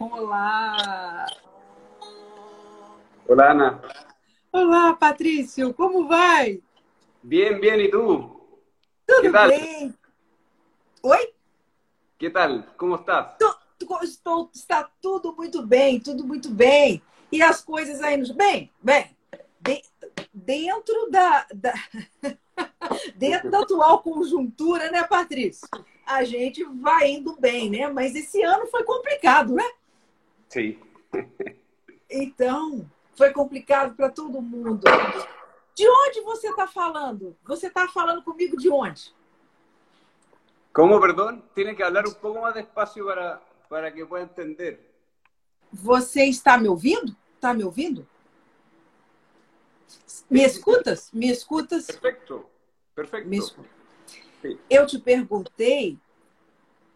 Olá! Olá, Ana. Olá, Patrício, como vai? Bien, bien, ¿y tú? Tudo Que tal? bem? Oi? ¿Qué tal? ¿Cómo estás? Estou- está tudo muito bem, tudo muito bem. E as coisas aí nos. Bem, bem, de- dentro da, da- dentro da atual conjuntura, né, Patrício? A gente vai indo bem, né? Mas esse ano foi complicado, né? Sí. Então, foi complicado para todo mundo. De onde você está falando? Você está falando comigo de onde? ¿Cómo, perdón? Tiene que hablar un poco más despacio para, para que pueda entender. Você está me ouvindo? Está me ouvindo? Me escutas? Me escutas? Perfecto, Sí. Eu te perguntei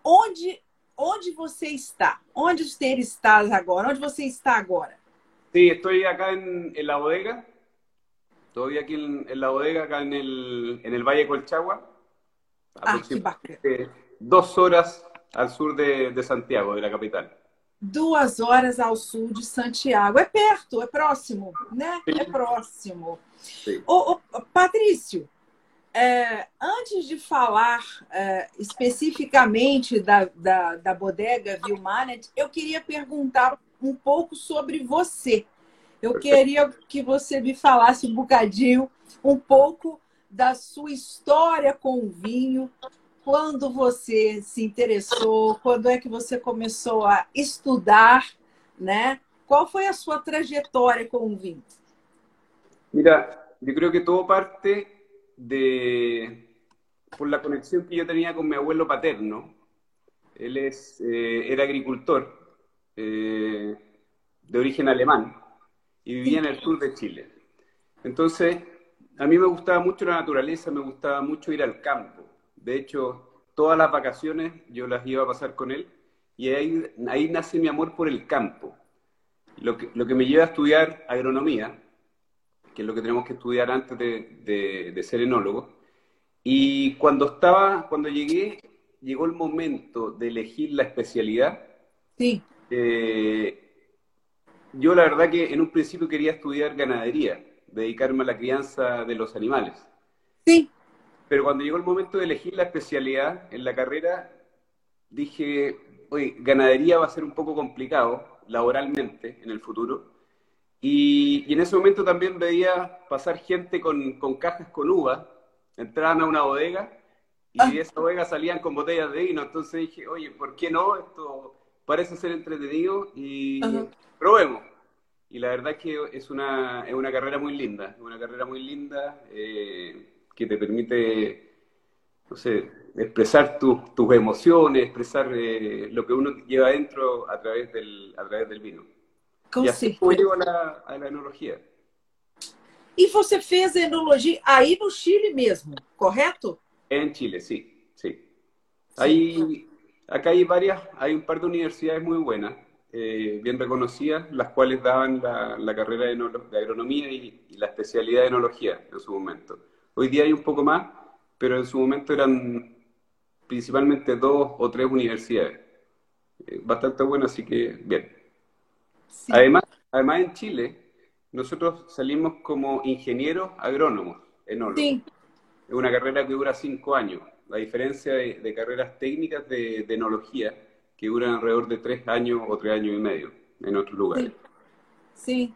onde, onde você está? Onde você está agora? Onde você está agora? Estoy acá en, en la bodega. Estoy aquí en, en la bodega, acá en el, en el Valle Colchagua. Ah, que bacana. Dos horas al sur de, de Santiago, de la capital. Duas horas ao sul de Santiago. É perto, é próximo, né? Sim. É próximo. Sim. Ô, ô, Patrício, é, antes de falar é, especificamente da, da, da bodega Vilmanet, eu queria perguntar um pouco sobre você. Eu queria que você me falasse um bocadinho, um pouco da sua história com o vinho, quando você se interessou, quando é que você começou a estudar, né? Qual foi a sua trajetória com o vinho? Mira, yo creo que todo parte de por la conexión que yo tenía con mi abuelo paterno. Él es, eh, era agricultor eh, de origen alemán y vivía en el sur de Chile. Entonces, a mí me gustaba mucho la naturaleza, me gustaba mucho ir al campo. De hecho, todas las vacaciones yo las iba a pasar con él y ahí, ahí nace mi amor por el campo. Lo que, lo que me lleva a estudiar agronomía, que es lo que tenemos que estudiar antes de, de- de ser enólogo. Y cuando estaba, cuando llegué, llegó el momento de elegir la especialidad. Sim, Eh, yo la verdad que en un principio quería estudiar ganadería, dedicarme a la crianza de los animales. sim, Pero cuando llegó el momento de elegir la especialidad en la carrera, dije, oye, ganadería va a ser un poco complicado laboralmente en el futuro. Y, y en ese momento también veía pasar gente con, con cajas con uvas, entraban a una bodega y Ah. de esa bodega salían con botellas de vino. Entonces dije, oye, ¿por qué no? Esto parece ser entretenido y Ajá. probemos. Y la verdad es que es una, es una carrera muy linda, es una carrera muy linda eh, que te permite, no sé, expresar tus tus emociones, expresar eh, lo que uno lleva adentro a través del, a través del vino. Com y así como certeza. llego a la, a la enología. E você fez enologia aí no Chile mesmo, correto? En Chile, sí, sí. Hay, acá hay varias, hay un par de universidades muy buenas, eh, bien reconocidas, las cuales daban la, la carrera de, de agronomía y, y la especialidad de enología en su momento. Hoy día hay un poco más, pero en su momento eran principalmente dos o tres universidades. Eh, bastante buenas, así que bien. Sim. Además, además en Chile, nosotros salimos como ingenieros agrónomos, enólogos. Sim, Es una carrera que dura cinco años, a diferencia de, de carreras técnicas de, de enología que duran alrededor de tres años o tres años y medio en otros lugares. sim.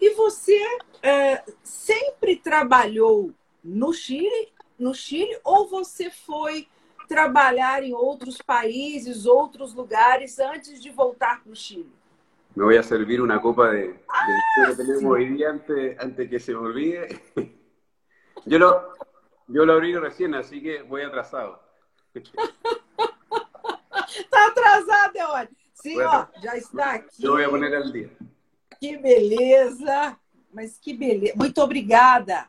E você é, sempre trabalhou no Chile, no Chile, ou você foi trabalhar em outros países, outros lugares antes de voltar para o Chile? Me voy a servir una copa de, té que tenemos sí. hoy día antes, antes que se me olvide. Yo lo, yo lo abrí recién, así que voy atrasado. Tá atrasado, é ótimo. Sim, ó, já está aqui. Yo voy a poner al día. Que beleza! Mas que beleza! Muito obrigada.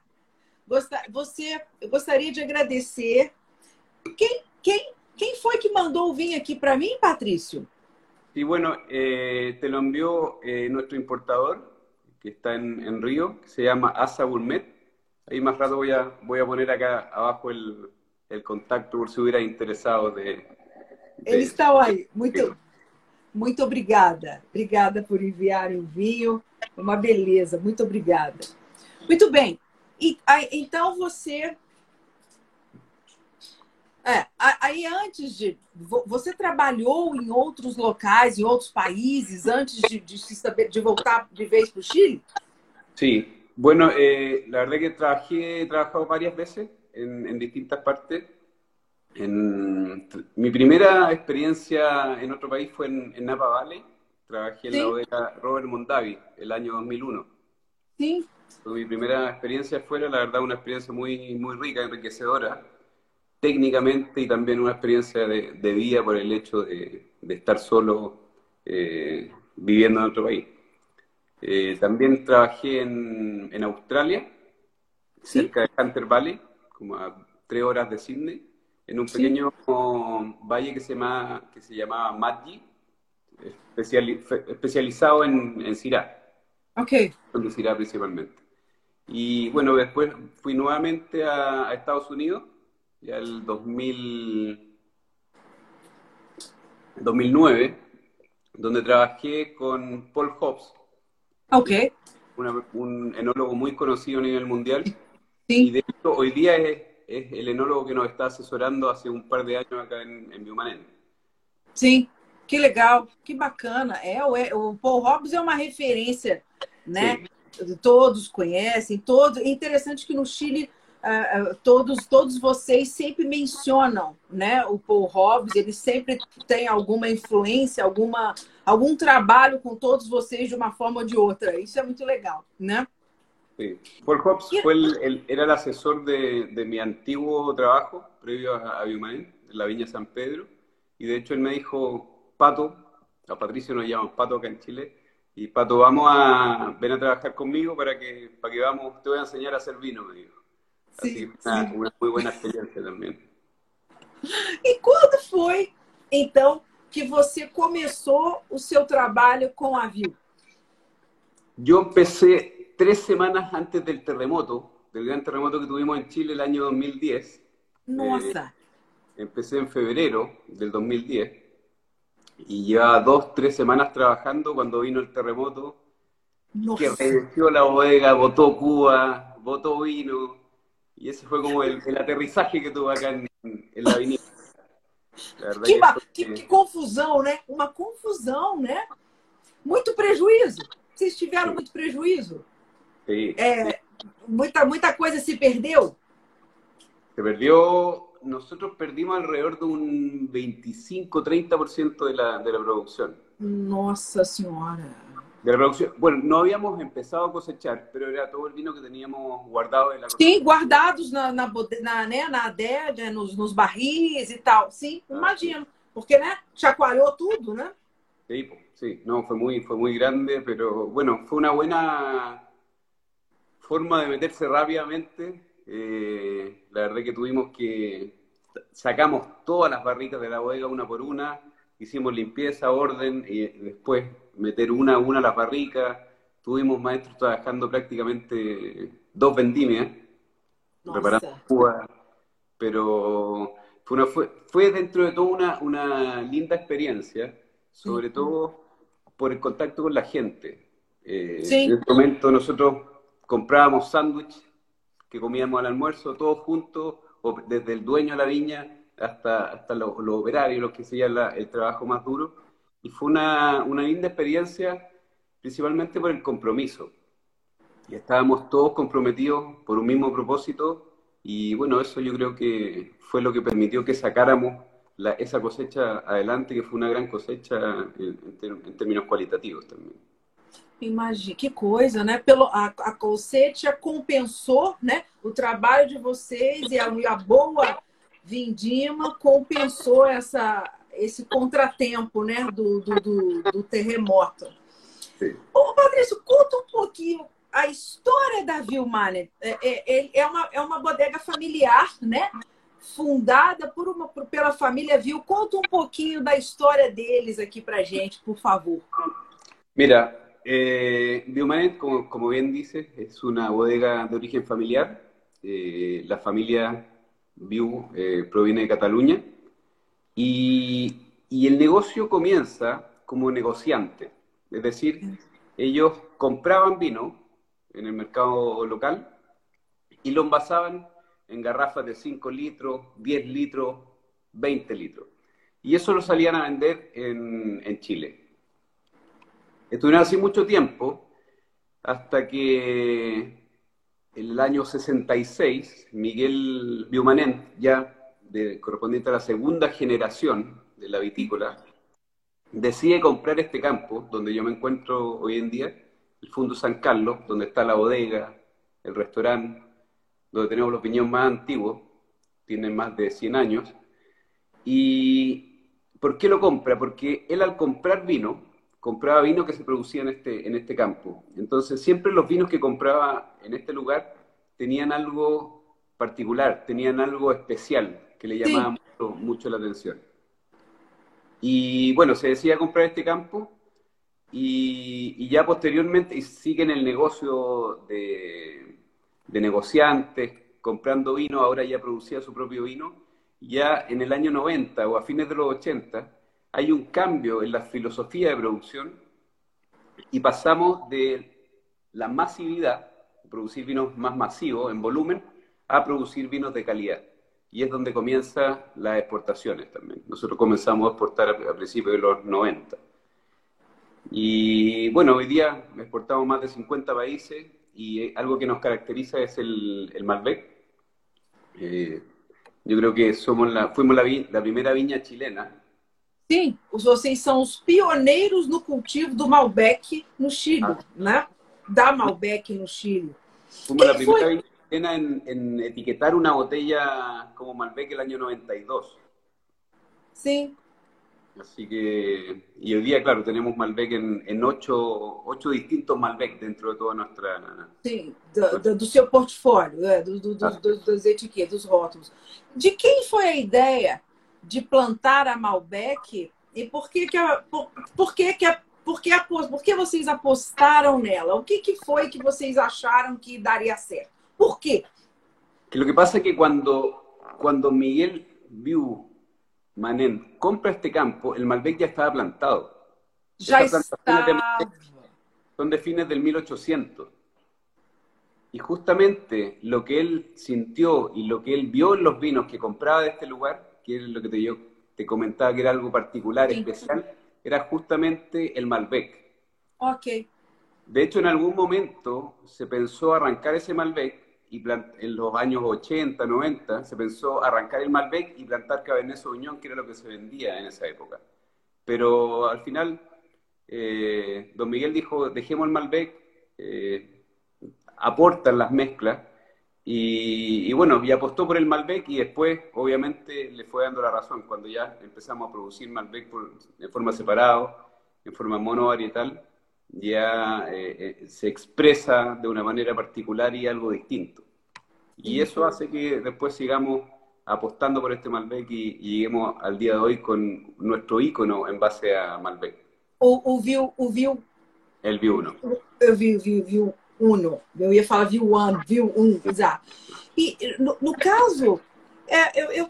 Gosta- Você, eu gostaria de agradecer. Quem, quem, quem foi que mandou vinho aqui para mim, Patrício? Y bueno, eh, te lo envió eh, nuestro importador, que está en, en Río, que se llama Asa Gourmet. Ahí más rato voy a, voy a poner acá abajo el, el contacto por si hubiera interesado de, de- Eles estão aí. Muito, Muito obrigada. Obrigada por enviarem o vinho. Uma beleza. Muito obrigada. Muito bem. E, então você. É, aí antes de. Você trabalhou em outros locais, em outros países, antes de, de, de voltar de vez para o Chile? Sí. Bueno, eh, la verdad que trabajé, he trabajado varias veces en, en distintas partes. En, mi primera experiencia en otro país fue en, en Napa Valley. Trabajé en ¿Sí? la bodega Robert Mondavi el año 2001. Sí. Mi primera experiencia fuera, la verdad, una experiencia muy, muy rica, enriquecedora, técnicamente y también una experiencia de, de vida por el hecho de, de estar solo eh, viviendo en otro país. Eh, también trabajé en, en Australia, ¿Sí? cerca de Hunter Valley, como a tres horas de Sydney en un pequeño sí. valle que se, llama, que se llamaba Maggi, especiali especializado en, en Syrah. Ok. En Syrah principalmente. Y bueno, después fui nuevamente a, a Estados Unidos, ya el 2000, 2009, donde trabajé con Paul Hobbs. Ok. Una, un enólogo muy conocido a nivel mundial. Sí. Y de hecho, hoy día es es el enólogo que nos está asesorando hace um par de anos acá em, em Biomanen. Sim, que legal, que bacana. É, o, Paul Hobbs é uma referência, né? Sim. Todos conhecem, todos. É interessante que no Chile uh, todos, todos vocês sempre mencionam, né? O Paul Hobbs, ele sempre tem alguma influência, alguma, algum trabalho com todos vocês de uma forma ou de outra. Isso é muito legal, né? Sí. Paul Hobbs fue el, el, era el asesor de, de, mi antiguo trabajo, previo a, a Biomain, en la Viña San Pedro, y de hecho él me dijo, Pato, a Patricio nos llaman Pato acá en Chile, y Pato, vamos a, ven a trabajar conmigo para que, para que vamos, te voy a enseñar a hacer vino, me dijo. Sí, una, sí. una muy buena experiencia também. E quando foi, então, que você começou o seu trabalho com a? Eu empecé tres semanas antes del terremoto, del gran terremoto que tuvimos en Chile el año 2010. Nossa. Eh, empecé en febrero del 2010 y llevaba dos, tres semanas trabajando cuando vino el terremoto, Nossa. que revenció la bodega, botó Cuba, botó vino, y ese fue como el, el aterrizaje que tuve acá en, en la avenida. Que, que, que, confusão, né? Uma confusão, né? Muito prejuízo. Vocês tiveram muito prejuízo? Sí, é, sí. Muita, muita coisa se perdeu? Se perdió, nosotros perdimos alrededor de un 25-30% de la, de la producción. Nossa Senhora. De la producción. Bueno, no habíamos empezado a cosechar, pero era todo el vino que teníamos guardado en la Sim, guardados na, na, na, né, na adega, nos, nos barris e tal. Sim, ah, imagino. Porque, né, chacoalhou tudo, né? Sí, sí, no, fue muy, fue muy grande, pero bueno, fue una buena forma de meterse rápidamente. Eh, la verdad que tuvimos que sacamos todas las barricas de la bodega una por una, hicimos limpieza, orden y después meter una a una las barricas. Tuvimos maestros trabajando prácticamente dos vendimias, preparando Cuba, pero fue, una, fue, fue, dentro de todo una, una linda experiencia, sobre todo por el contacto con la gente. Eh, sí. En este momento nosotros comprábamos sándwich que comíamos al almuerzo, todos juntos, desde el dueño de la viña hasta, hasta los, los operarios, los que hacían el trabajo más duro. Y fue una, una, linda experiencia, principalmente por el compromiso. Y estábamos todos comprometidos por un mismo propósito y bueno, eso yo creo que fue lo que permitió que sacáramos esa cosecha adelante, que fue una gran cosecha en, en, términos cualitativos también. Imagina, que coisa, né? Pelo, a, a Colsetia compensou né, o trabalho de vocês e a, a boa vindima compensou essa, esse contratempo né, do, do, do, do terremoto. Sim. Ô, Patrício, conta um pouquinho a história da Vilmane. É, é, é, uma, é uma bodega familiar, né? Fundada por uma, por, pela família Vil. Conta um pouquinho da história deles aqui pra gente, por favor. Mira, Eh, Biomanet, como, como, bien dice, es una bodega de origen familiar. Eh, la familia Viu eh, proviene de Cataluña. Y, y, el negocio comienza como negociantes. Es decir, ellos compraban vino en el mercado local y lo envasaban en garrafas de 5 litros, 10 litros, 20 litros. Y eso lo salían a vender en, en Chile. Estuvieron así mucho tiempo hasta que en el año 66 Miguel Biumanent, ya correspondiente a la segunda generación de la vitícola, decide comprar este campo donde yo me encuentro hoy en día, el Fundo San Carlos, donde está la bodega, el restaurante, donde tenemos los viñedos más antiguos, tienen más de 100 años. ¿Y por qué lo compra? Porque él al comprar vino, compraba vino que se producía en este, en este campo. Entonces siempre los vinos que compraba en este lugar tenían algo particular, tenían algo especial que le llamaba mucho la atención. Y bueno, se decía comprar este campo y, ya posteriormente sigue en el negocio de, negociantes, comprando vino, ahora ya producía su propio vino. Ya en el año 90 o a fines de los 80 hay un cambio en la filosofía de producción y pasamos de la masividad, producir vinos más masivos en volumen, a producir vinos de calidad y es donde comienzan las exportaciones también. Nosotros comenzamos a exportar a, principios de los 90. Y bueno, hoy día exportamos más de 50 países y algo que nos caracteriza es el, el Malbec. Eh, yo creo que somos la, fuimos la, la primeira viña chilena Sim, vocês são os pioneiros no cultivo do Malbec no Chile, ah. né? Da Malbec no Chile. Fomos a primeira foi... en, en, etiquetar una botella como Malbec el año 92. Sí. Así que, y hoy día, claro, tenemos Malbec en, en ocho, ocho distintos Malbec dentro de toda nuestra... Sim, do, do, do seu portfólio, é, do, do, ah. dos, das etiquetas, dos rótulos. De quem foi a ideia de plantar a Malbec e por que que a, por, por que que a, por que, por que vocês apostaram nela? O que, que foi que vocês acharam que daria certo? ¿Por qué? Que lo que pasa es que cuando, cuando Miguel Viu Manen compra este campo, el Malbec ya estaba plantado. Ya está. son de fines del 1800. Y justamente lo que él sintió y lo que él vio en los vinos que compraba de este lugar, que es lo que te, yo te comentaba que era algo particular, especial, era justamente el Malbec. Ok. De hecho, en algún momento se pensó arrancar ese Malbec y en los años 80, 90, se pensó arrancar el Malbec y plantar Cabernet Sauvignon, que era lo que se vendía en esa época. Pero al final, eh, don Miguel dijo, dejemos el Malbec, eh, aportan las mezclas, y, bueno, y apostó por el Malbec y después, obviamente, le fue dando la razón. Cuando ya empezamos a producir Malbec por, de forma separada, en forma monovarietal, ya eh, eh, se expresa de una manera particular y algo distinto. Y eso hace que después sigamos apostando por este Malbec y, y lleguemos al día de hoy con nuestro ícono en base a Malbec. O, o Viu, o Viu... El Viu 1. Eu vi, vi, Viu 1. Eu ia falar Viu 1, Viu 1, exato. E no, no caso, é, eu, eu,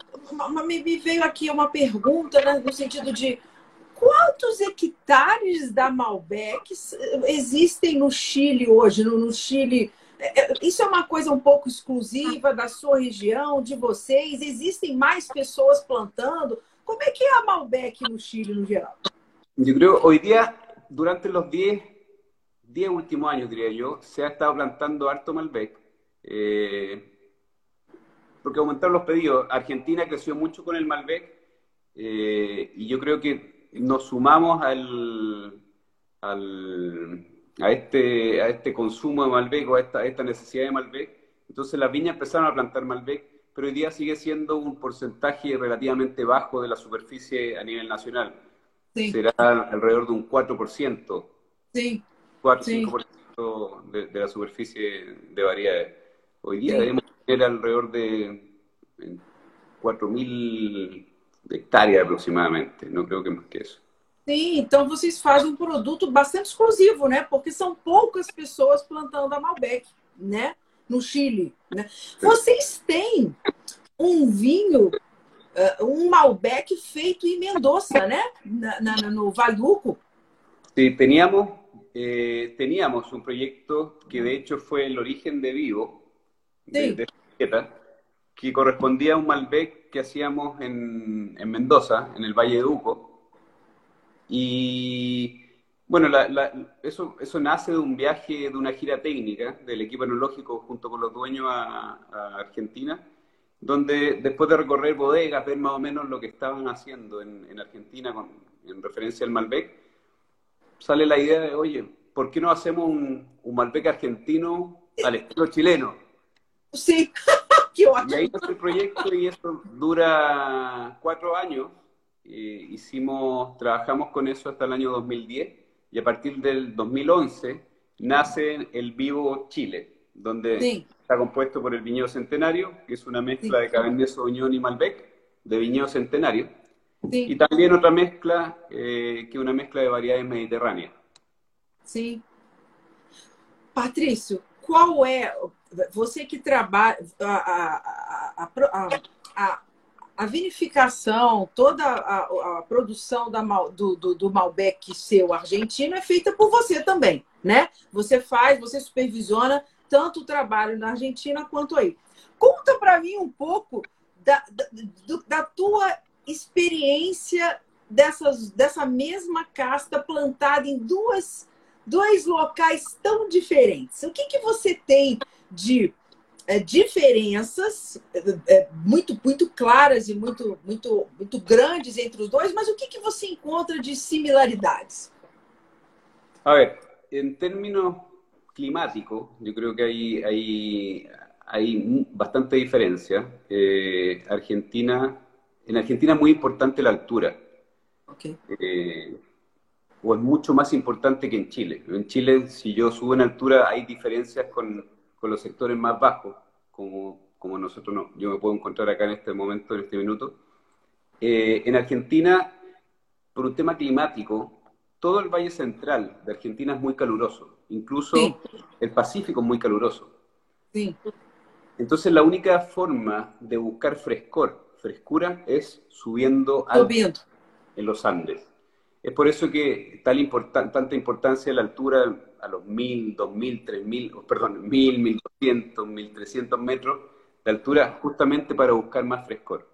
me veio aqui uma pergunta né, no sentido de Quantos hectares da Malbec existem no Chile hoje? No, no Chile, é, é, isso é uma coisa um pouco exclusiva da sua região, de vocês? Existem mais pessoas plantando? Como é que é a Malbec no Chile, no geral? Eu creo, hoy día, durante los 10, 10 últimos años, diría yo, se ha estado plantando harto Malbec. Eh, porque aumentaron los pedidos. Argentina creció mucho con el Malbec eh, y yo creo que nos sumamos al, a, este, a este consumo de Malbec o a esta, esta necesidad de Malbec. Entonces las viñas empezaron a plantar Malbec, pero hoy día sigue siendo un porcentaje relativamente bajo de la superficie a nivel nacional. Será alrededor de un 4%. Sí. 4-5% de, de, la superficie de variedades. Hoy día debemos tener alrededor de 4.000 hectare aproximadamente, não creio que mais que isso. Sim, então vocês fazem um produto bastante exclusivo, né? Porque são poucas pessoas plantando a Malbec, né? No Chile, né? Vocês têm um vinho, uh, um Malbec feito em Mendoza, né? Na, na, no Valuco, Sí, teníamos, eh, teníamos un proyecto que de hecho fue el origen de Vivo, Sí. de, de que correspondía a un Malbec que hacíamos en, en Mendoza, en el Valle de Uco. Y bueno, la- la- eso, eso nace de un viaje, de una gira técnica del equipo enológico junto con los dueños a, a Argentina, donde después de recorrer bodegas, ver más o menos lo que estaban haciendo en, en Argentina con, en referencia al Malbec, sale la idea de, oye, ¿por qué no hacemos un, un Malbec argentino al estilo chileno? Sí, que Y ahí nace el proyecto y eso dura cuatro años. Eh, hicimos, trabajamos con eso hasta el año 2010 y a partir del 2011 nace el Vivo Chile, donde Sí. está compuesto por el viñedo centenario, que es una mezcla Sí. de Cabernet Sauvignon y Malbec, de viñedo centenario, y Sim, también otra mezcla eh, que es una mezcla de variedades mediterráneas. sim. Patrício, qual é. Você que trabalha. A, a, a, a, vinificação, toda a, produção da, do, do, do Malbec seu argentino é feita por você também, né? Você faz, você supervisiona tanto o trabalho na Argentina quanto aí. Conta para mim um pouco da, da, da tua experiência dessas, dessa mesma casta plantada em duas, dois locais tão diferentes. O que, que você tem de é, diferenças é, é, muito, muito claras e muito, muito, muito grandes entre os dois, mas o que, que você encontra de similaridades? A ver, en términos climáticos, yo creo que hay, hay, hay bastante diferencia. Eh, Argentina, en Argentina es muy importante la altura, Ok. eh, o es mucho más importante que en Chile. En Chile, si yo subo en altura, hay diferencias con, con los sectores más bajos, como, como nosotros no, yo me puedo encontrar acá en este momento, en este minuto. Eh, en Argentina, por un tema climático, todo el valle central de Argentina es muy caluroso, incluso Sí. el Pacífico es muy caluroso. Sim, Entonces la única forma de buscar frescor, frescura, es subiendo al- subindo. en los Andes. Es por eso que tal importan- tanta importancia la altura a los 1000, 2000, 3000, oh, perdón, 1000, 1200, 1300 metros de altura, justamente para buscar más frescor.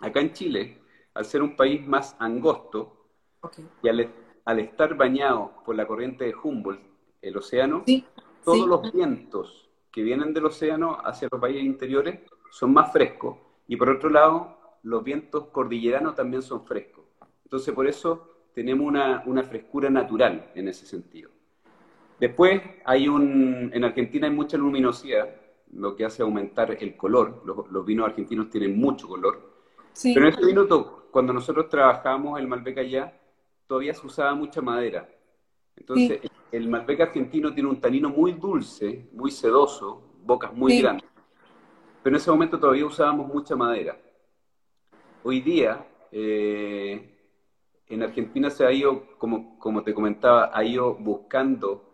Acá en Chile, al ser un país más angosto Ok. y al, al estar bañado por la corriente de Humboldt, el océano, todos los vientos que vienen del océano hacia los valles interiores son más frescos y por otro lado los vientos cordilleranos también son frescos. Entonces por eso tenemos una, una frescura natural en ese sentido. Después hay un, en Argentina hay mucha luminosidad, lo que hace aumentar el color. Los, los vinos argentinos tienen mucho color. Pero en ese minuto, cuando nosotros trabajamos el Malbec allá, todavía se usaba mucha madera. Entonces, el Malbec argentino tiene un tanino muy dulce, muy sedoso, bocas muy Sí. grandes. Pero en ese momento todavía usábamos mucha madera. Hoy día, eh, en Argentina se ha ido, como, como te comentaba, ha ido buscando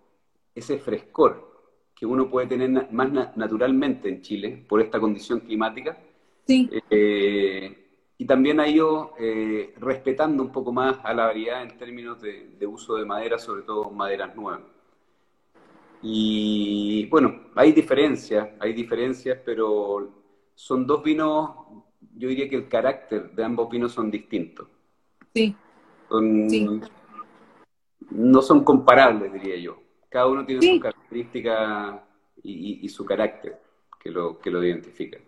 ese frescor que uno puede tener más na- naturalmente en Chile por esta condición climática. sim. Eh, y también ha ido eh, respetando un poco más a la variedad en términos de, de uso de madera, sobre todo maderas nuevas. Y bueno, hay diferencias, hay diferencias, pero son dos vinos, yo diría que el carácter de ambos vinos son distintos. Sim, Son- Sí. No son comparables, diría yo. Cada uno tiene Sí. su característica y, y- y su carácter que lo, que lo identifica.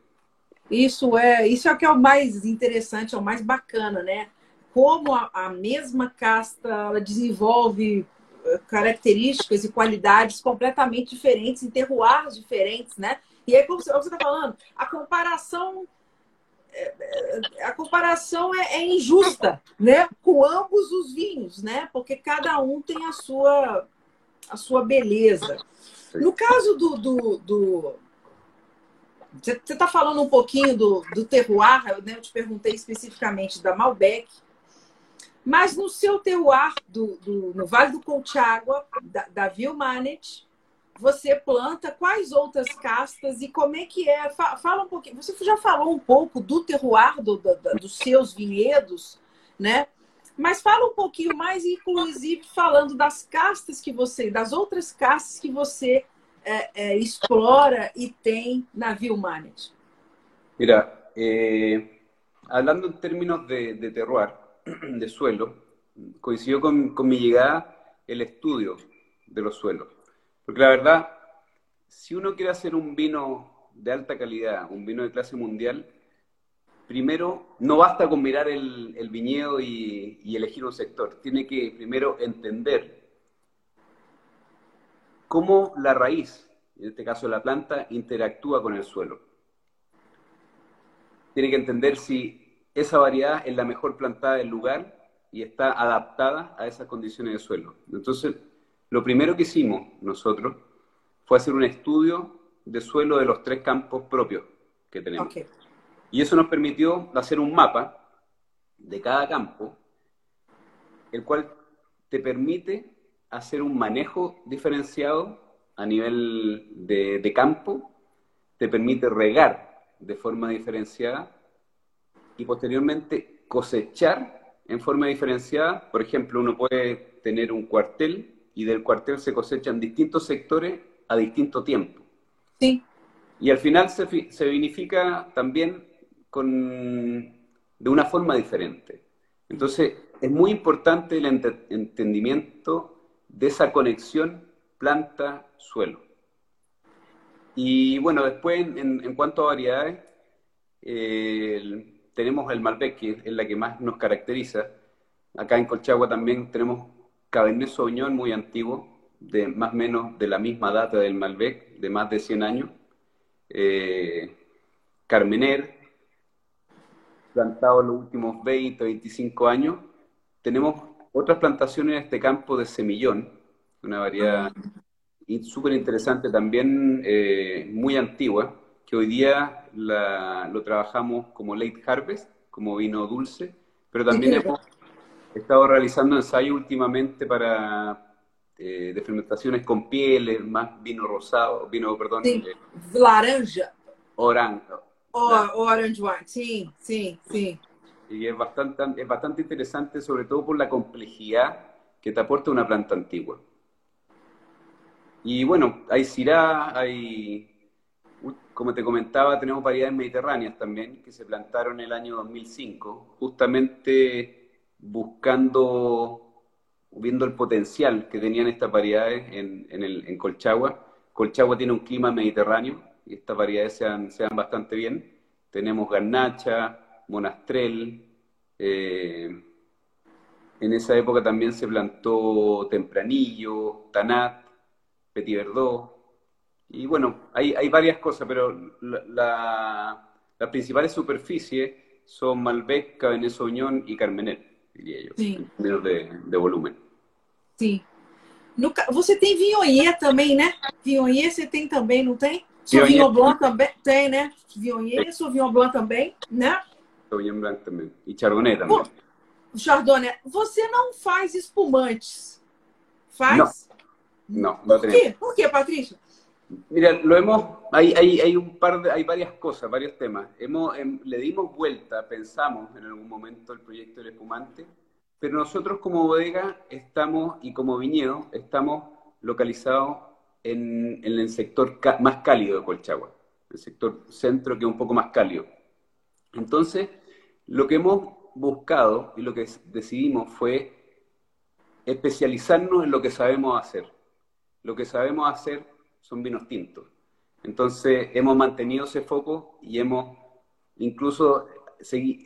Isso é, isso é o que é o mais interessante, é o mais bacana, né? Como a, a mesma casta ela desenvolve eh, características e qualidades completamente diferentes, em terroirs diferentes, né? E aí, como você está falando, a comparação é, é, a comparação é, é injusta, né? Com ambos os vinhos, né? Porque cada um tem a sua a sua beleza. No caso do, do, do você está falando um pouquinho do, do terroir, eu, né, eu te perguntei especificamente da Malbec, mas no seu terroir, do, do, no Vale do Colchagua, da, da Vilmanet, você planta quais outras castas e como é que é? Fa- Fala um pouquinho. Você já falou um pouco do terroir do, do- dos seus vinhedos, né? Mas fala um pouquinho mais, inclusive falando das castas que você, das outras castas que você é, é, explora y tem na Vilmanet. Mira, eh, hablando en términos de, de, terroir, de suelo, coincidió con, con mi llegada el estudio de los suelos. Porque la verdad, si uno quiere hacer un vino de alta calidad, un vino de clase mundial, primero no basta con mirar el, viñedo y, elegir un sector. Tiene que primero entender cómo la raíz, en este caso la planta, interactúa con el suelo. Tiene que entender si esa variedad es la mejor plantada del lugar y está adaptada a esas condiciones de suelo. Entonces, lo primero que hicimos nosotros fue hacer un estudio de suelo de los tres campos propios que tenemos. Y eso nos permitió hacer un mapa de cada campo, el cual te permite hacer un manejo diferenciado a nivel de, campo, te permite regar de forma diferenciada y posteriormente cosechar en forma diferenciada. Por ejemplo, uno puede tener un cuartel y del cuartel se cosechan distintos sectores a distinto tiempo. Sí. Y al final se, se vinifica también con, de una forma diferente. Entonces, es muy importante el entendimiento de esa conexión planta-suelo. Y bueno, después en, cuanto a variedades, tenemos el Malbec, que es la que más nos caracteriza. Acá en Colchagua también tenemos Cabernet Sauvignon muy antiguo, de más o menos de la misma data del Malbec, de más de 100 años. Eh, Carmener, plantado en los últimos 20, 25 años. Tenemos otras plantaciones en este campo de semillón, una variedad súper interesante también, eh, muy antigua, que hoy día lo trabajamos como late harvest, como vino dulce, pero también hemos estado realizando ensayos últimamente para eh, de fermentaciones con pieles, más vino rosado, vino, perdón. Sí. Eh, laranja. Orange. orange wine, sí, sí, sí. Y es bastante, es bastante interesante, sobre todo por la complejidad que te aporta una planta antigua. Y bueno, hay Syrah, hay, como te comentaba, tenemos variedades mediterráneas también que se plantaron en el año 2005, justamente buscando, viendo el potencial que tenían estas variedades en, en, el, en Colchagua. Colchagua tiene un clima mediterráneo y estas variedades se dan, bastante bien. Tenemos garnacha, monastrel. Eh, en esa época también se plantó tempranillo, tanat, petit verdot. Y bueno, hay, hay varias cosas, pero la, las principales superficies son Malbec, Cabernet Sauvignon y Carmenet, yo, en términos de, de volumen. Sim. No, você tem Viognier também, né? Viognier você tem também, não tem? Sauvignon Blanc também tem, né? Viognier, Sauvignon Blanc também, né? Sauvignon Blanc também. E Chardonnay também. Chardonnay. Você não faz espumantes? Faz? Não. No, ¿Por qué? ¿Por qué, Patricia? Mira, lo hemos, hay, hay, hay, un par de, hay varias cosas, varios temas. Hemos, em, le dimos vuelta, pensamos en algún momento el proyecto del espumante, pero nosotros como bodega estamos, y como viñedo, estamos localizados en, en el sector más cálido de Colchagua, el sector centro que es un poco más cálido. Entonces, lo que hemos buscado y lo que decidimos fue especializarnos en lo que sabemos hacer. Lo que sabemos hacer son vinos tintos. Entonces, hemos mantenido ese foco y hemos incluso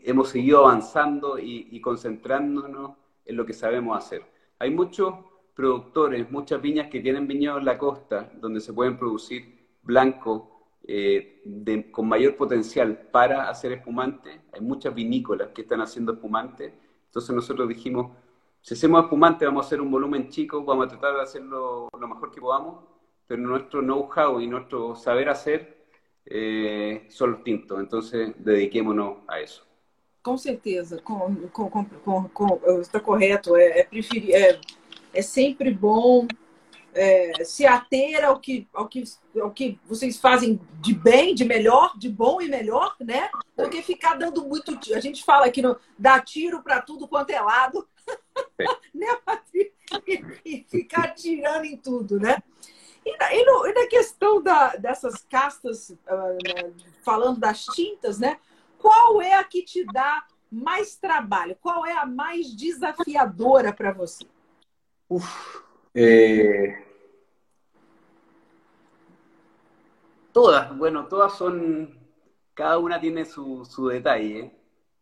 hemos seguido avanzando y, y, concentrándonos en lo que sabemos hacer. Hay muchos productores, muchas viñas que tienen viñedos en la costa, donde se pueden producir blanco eh, con mayor potencial para hacer espumante. Hay muchas vinícolas que están haciendo espumante. Entonces nosotros dijimos, si hacemos espumante vamos a hacer un volumen chico, vamos a tratar de hacerlo lo mejor que podamos, pero nuestro know-how y nuestro saber hacer eh, son los tintos. Entonces dediquémonos a eso. Com certeza, com, com, com, com, está correto. É, é, preferir, é, é sempre bom é, se ater ao que, ao, que, ao que vocês fazem de bem, de melhor, de bom e melhor, né? Do que ficar dando muito. A gente fala aqui no dá tiro para tudo quanto é lado, né, E, e ficar atirando em tudo, né? E na, e, no, e na questão da, dessas castas, uh, falando das tintas, né? Qual é a que te dá mais trabalho? Qual é a mais desafiadora para você? Uf, eh, todas, bueno, todas son, cada una tiene su, su detalle.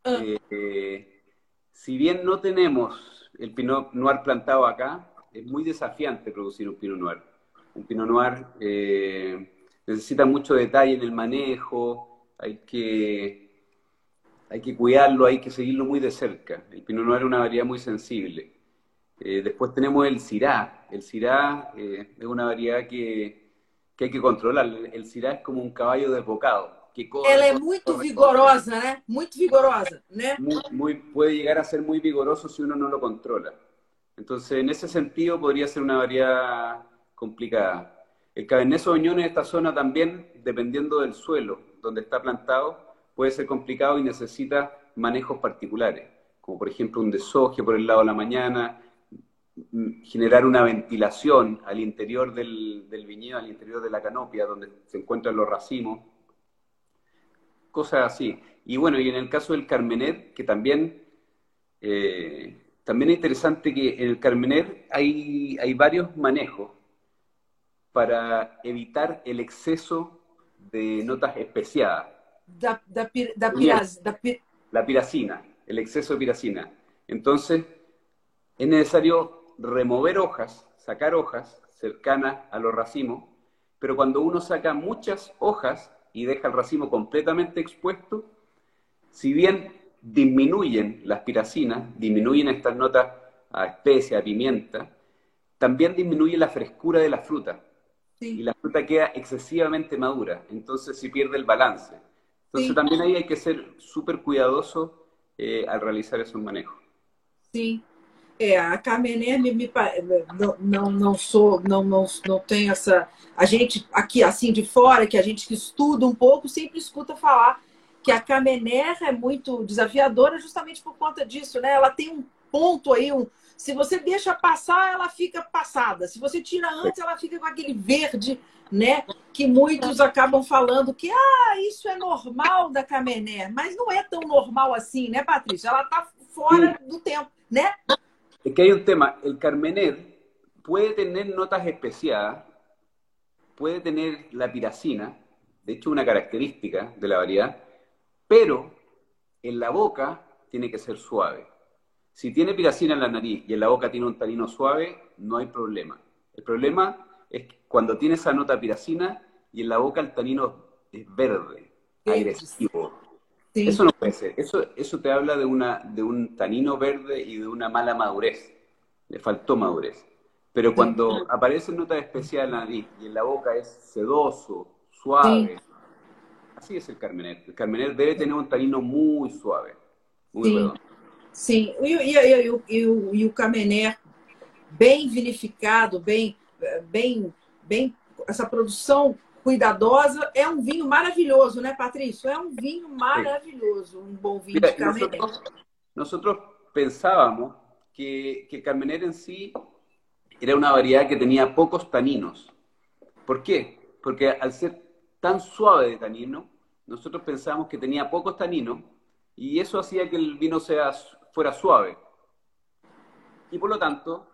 Uh. Eh, si bien no tenemos el Pinot Noir plantado acá, es muy desafiante producir un Pinot Noir. Un Pinot Noir eh, necesita mucho detalle en el manejo, hay que, hay que cuidarlo, hay que seguirlo muy de cerca. El Pinot Noir es una variedad muy sensible. Eh, después tenemos el Syrah. El Syrah eh, es una variedad que, que, hay que controlar. El Syrah es como un caballo desbocado. Que corre, Ela é muito corre, vigorosa, corre. né? Muito vigorosa? Muy, muy, puede llegar a ser muy vigoroso si uno no lo controla. Entonces, en ese sentido, podría ser una variedad complicada. El Cabernet Sauvignon en esta zona también, dependiendo del suelo donde está plantado, puede ser complicado y necesita manejos particulares, como por ejemplo un desoje por el lado de la mañana, generar una ventilación al interior del, del, viñedo, al interior de la canopia, donde se encuentran los racimos, cosas así. Y bueno, y en el caso del Carmener, que también, eh, también es interesante que en el Carmener hay, hay varios manejos para evitar el exceso de notas especiadas. Da, da, da, piras, da pir... La piracina, el exceso de piracina. Entonces, es necesario remover hojas, sacar hojas cercanas a los racimos, pero cuando uno saca muchas hojas y deja el racimo completamente expuesto, si bien disminuyen las piracinas, disminuyen estas notas a especia, a pimienta, también disminuye la frescura de la fruta. Y la fruta queda excesivamente madura, entonces se pierde el balance. Entonces también ahí hay que ser súper cuidadoso eh, al realizar esos manejos. Sí, É, a Carmené me, me, não, não, não sou, não, não, não tenho essa. A gente aqui assim de fora, que a gente que estuda um pouco, sempre escuta falar que a Carmené é muito desafiadora justamente por conta disso, né? Ela tem um ponto aí, um, se você deixa passar, ela fica passada. Se você tira antes, ela fica com aquele verde, né? Que muitos acabam falando que ah, isso é normal da Camené, mas não é tão normal assim, né, Patrícia? Ela está fora do tempo, né? Es que hay un tema, el Carmener puede tener notas especiadas, puede tener la piracina, de hecho una característica de la variedad, pero en la boca tiene que ser suave. Si tiene piracina en la nariz y en la boca tiene un tanino suave, no hay problema. El problema es cuando tiene esa nota piracina y en la boca el tanino es verde, agresivo. Eso no puede ser. Eso, eso te habla de, una, de un tanino verde y de una mala madurez. Le faltó madurez. Pero cuando aparece nota especial en la nariz y en la boca es sedoso, suave, así es el Carmenet. El Carmenet debe tener un tanino muy suave, muy redondo. Sim, e, e, e, e, o Carmenet bem vinificado, bem, bem, bem, essa produção cuidadosa. É um vinho maravilhoso, né, Patrício? É um vinho maravilhoso, um bom vinho Mira, de Carmener. Nosotros pensábamos que, que Carmener en sí era una variedad que tenía pocos taninos. ¿Por qué? Porque al ser tan suave de tanino, nosotros pensábamos que tenía pocos taninos y eso hacía que el vino sea, fuera suave. Y por lo tanto,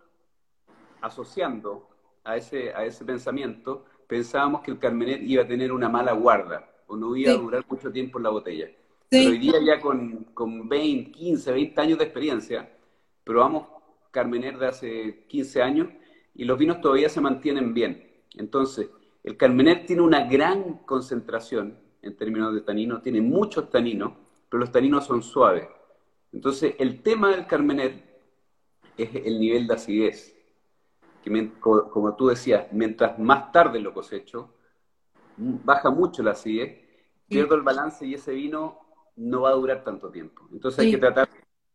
asociando a ese, a ese pensamiento, pensábamos que el Carmener iba a tener una mala guarda o no iba a durar mucho tiempo en la botella. Pero hoy día ya con, con 20, 15, 20 años de experiencia, probamos Carmener de hace 15 años y los vinos todavía se mantienen bien. Entonces, el Carmener tiene una gran concentración en términos de tanino, tiene muchos taninos, pero los taninos son suaves. Entonces, el tema del Carmener es el nivel de acidez que como tú decías, mientras más tarde lo cosecho, baja mucho la acidez, pierdo el balance y ese vino no va a durar tanto tiempo. Entonces hay que tratar,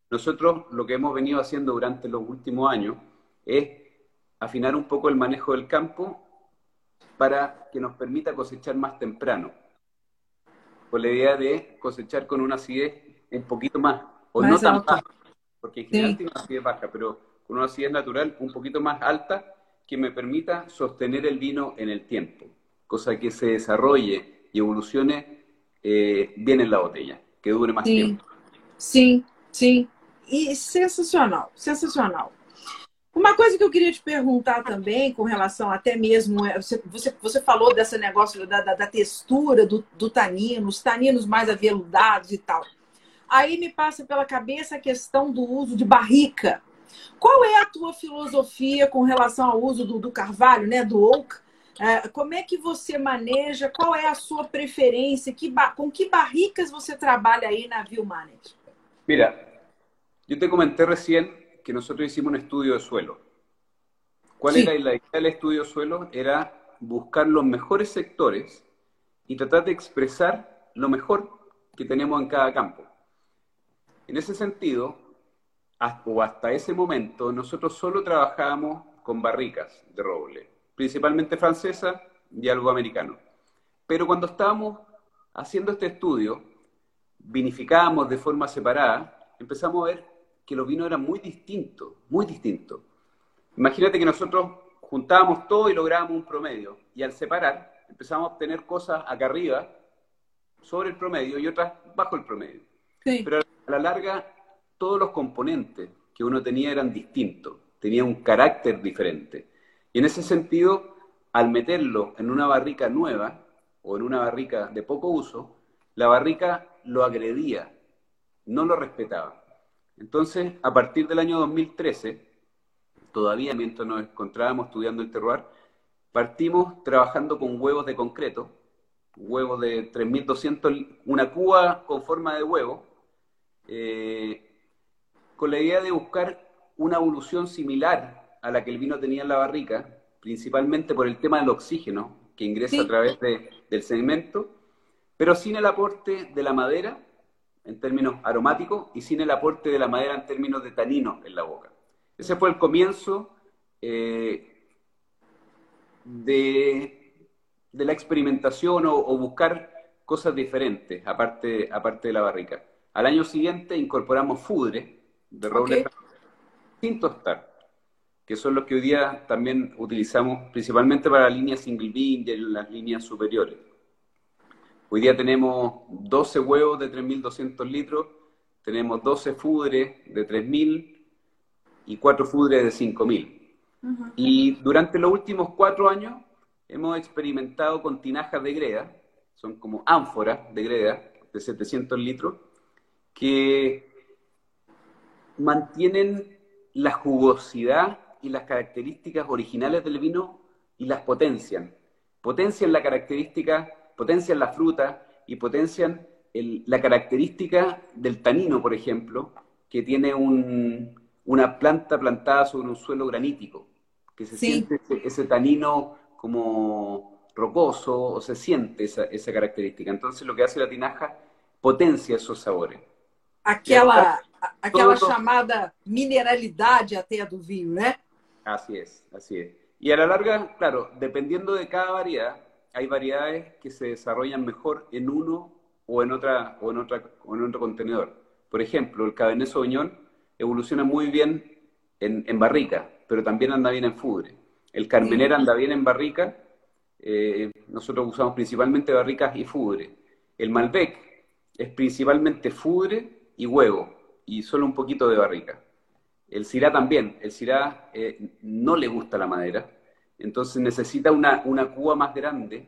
nosotros lo que hemos venido haciendo durante los últimos años es afinar un poco el manejo del campo para que nos permita cosechar más temprano, con la idea de cosechar con una acidez un poquito más, o no tan baja, porque en general tiene una acidez baja, pero con una acidez natural un poquito más alta que me permita sostener el vino en el tiempo, cosa que se desarrolle y evolucione eh, bien en la botella, que dure más tiempo. Sí, sí. E sensacional, sensacional. Uma coisa que eu queria te perguntar também, com relação até mesmo. É, você, você, você falou desse negócio da, da, da textura do, do tanino, os taninos mais aveludados e tal. Aí me passa pela cabeça a questão do uso de barrica. Qual é a tua filosofia com relação ao uso do, do carvalho, né, do oak? É, como é que você maneja? Qual é a sua preferência? Que, com que barricas você trabalha aí na Vilmanet? Mira, eu te comentei recién que nosotros hicimos un estudio de suelo. ¿Cuál era la idea del estudio de suelo? Era buscar los mejores sectores y tratar de expresar lo mejor que tenemos en cada campo. En ese sentido, o hasta ese momento, nosotros solo trabajábamos con barricas de roble, principalmente francesa y algo americano. Pero cuando estábamos haciendo este estudio, vinificábamos de forma separada, empezamos a ver que los vinos eran muy distintos, muy distintos. Imagínate que nosotros juntábamos todo y lográbamos un promedio, y al separar empezamos a obtener cosas acá arriba, sobre el promedio, y otras bajo el promedio. Pero a la larga, todos los componentes que uno tenía eran distintos, tenía un carácter diferente. Y en ese sentido, al meterlo en una barrica nueva o en una barrica de poco uso, la barrica lo agredía, no lo respetaba. Entonces, a partir del año 2013, todavía mientras nos encontrábamos estudiando el terroir, partimos trabajando con huevos de concreto, huevos de 3200, una cuba con forma de huevo, eh, con la idea de buscar una evolución similar a la que el vino tenía en la barrica, principalmente por el tema del oxígeno que ingresa a través del segmento, pero sin el aporte de la madera en términos aromáticos y sin el aporte de la madera en términos de tanino en la boca. Ese fue el comienzo eh, de, la experimentación o, buscar cosas diferentes, aparte, aparte de la barrica. Al año siguiente incorporamos fudre de roble sin tostar, que son los que hoy día también utilizamos principalmente para la línea single bean y las líneas superiores. Hoy día tenemos 12 huevos de 3.200 litros, tenemos 12 fudres de 3.000 y 4 fudres de 5.000. Y durante los últimos cuatro años hemos experimentado con tinajas de greda, son como ánforas de greda de 700 litros, que mantienen la jugosidad y las características originales del vino y las potencian. Potencian la característica potencian la fruta y potencian la característica del tanino, por ejemplo, que tiene una planta plantada sobre un suelo granítico, que se siente ese, tanino como rocoso o se siente esa, esa, característica. Entonces lo que hace la tinaja potencia esos sabores. Aquela, aquela chamada mineralidade até do vinho, ¿no? Así es, así es. Y a la larga, claro, dependiendo de cada variedad, hay variedades que se desarrollan mejor en uno o en, otra, o en, otra, o en otro contenedor. Por ejemplo, el Cabernet Sauvignon evoluciona muy bien en, barrica, pero también anda bien en fudre. El Carmener anda bien en barrica, eh, nosotros usamos principalmente barricas y fudre. El Malbec es principalmente fudre y huevo, y solo un poquito de barrica. El Syrah también, el Syrah eh, no le gusta la madera, entonces necesita una, una cuba más grande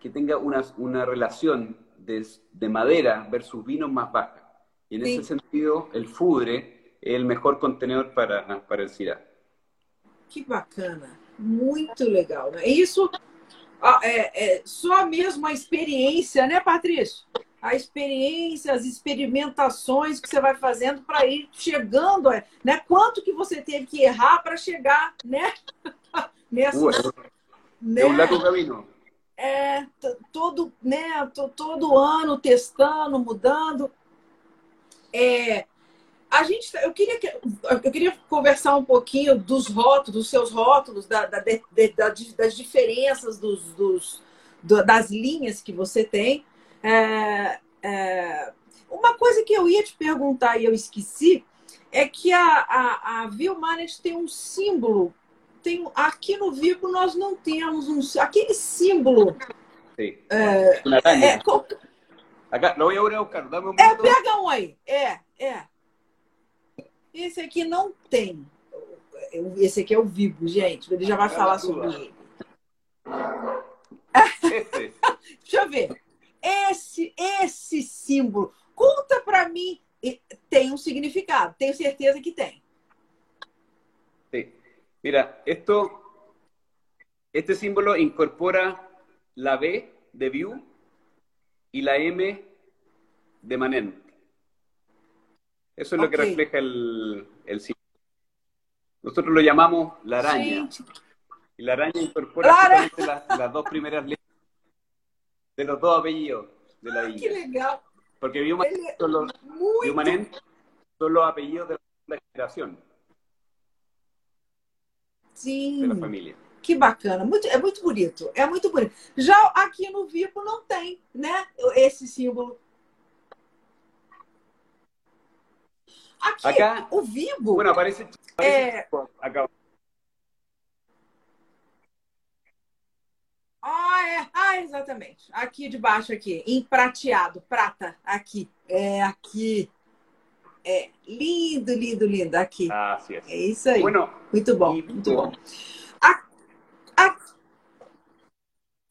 que tenga una, una relación de, de, madera versus vino más baja. Y en ese sentido, el fudre es el mejor contenedor para, para el Syrah. Que bacana, muito legal. Né? Isso é, é só mesmo a experiência, né, Patrícia? A experiência, as experimentações que você vai fazendo para ir chegando, né? Quanto que você teve que errar para chegar, né? Nessa, uh, né? É um largo caminho. É, todo, né, todo ano testando, mudando. É, a gente, tá, eu queria, eu queria conversar um pouquinho dos rótulos, dos seus rótulos, da, da, da, das diferenças dos, dos, das linhas que você tem. É, é, uma coisa que eu ia te perguntar e eu esqueci é que a, a, a Vilmanet tem um símbolo. Tem, aqui no Vivo nós não temos um aquele símbolo. Sim. É, é, qual, Acá, lo voy a buscar, dame um É, pega um aí. É, é. Esse aqui não tem. Esse aqui é o Vivo, gente. Ele já vai falar sobre ele. Deixa eu ver. Esse, esse símbolo. Conta para mim. Tem um significado. Tenho certeza que tem. Sí. Mira, esto, este símbolo incorpora la B de view y la M de manente. Eso es lo que refleja el, el Nosotros lo llamamos la araña. Y la araña incorpora las, dos primeras letras de los dos apellidos de la villa. ¡Qué legal! Porque Biumanén son, los, son los apellidos de la generación. Sim. De la familia. Que bacana, muito, é muito bonito, é muito bonito. Já aqui no Vipo não tem, né? Esse símbolo Aqui, acá, o Vivo. Bueno, aparece, aparece é... acá. Ah, é. Ah, exatamente. Aqui de baixo, aqui, em prateado, prata, aqui. É aqui. É lindo, lindo, lindo. Aqui. Ah, sim, sim. É isso aí. Bueno, muito bom, muito bom. A, a...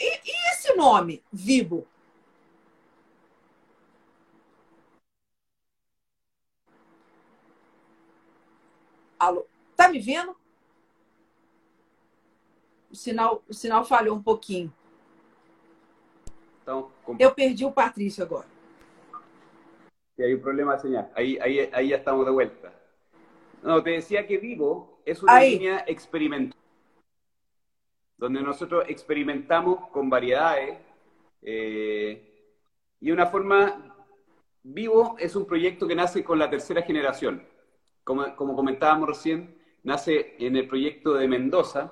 E, e esse nome, Vivo? Alô? Tá me vendo? O sinal, o sinal falhou um pouquinho. Então, como... Eu perdi o Patrício agora. Y hay un problema de señal. Ahí, ahí, ahí ya estamos de vuelta. No, te decía que Vivo es una ahí. línea experimental, donde nosotros experimentamos con variedades eh, y una forma, Vivo es un proyecto que nace con la tercera generación como, comentábamos recién, nace en el proyecto de Mendoza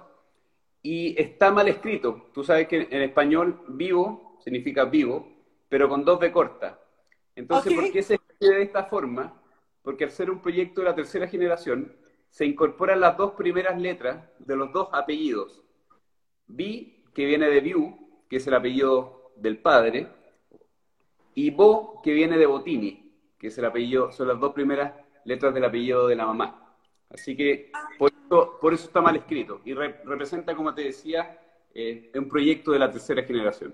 y está mal escrito. Tú sabes que en español vivo significa vivo, pero con dos de corta. Entonces, ¿por qué se escribe de esta forma? Porque al ser un proyecto de la tercera generación, se incorporan las dos primeras letras de los dos apellidos. Vi, que viene de Viu, que es el apellido del padre, y Bo, que viene de Botini, que es el apellido, son las dos primeras letras del apellido de la mamá. Así que por eso, por eso está mal escrito y re, representa, como te decía, eh, um projeto da terceira geração.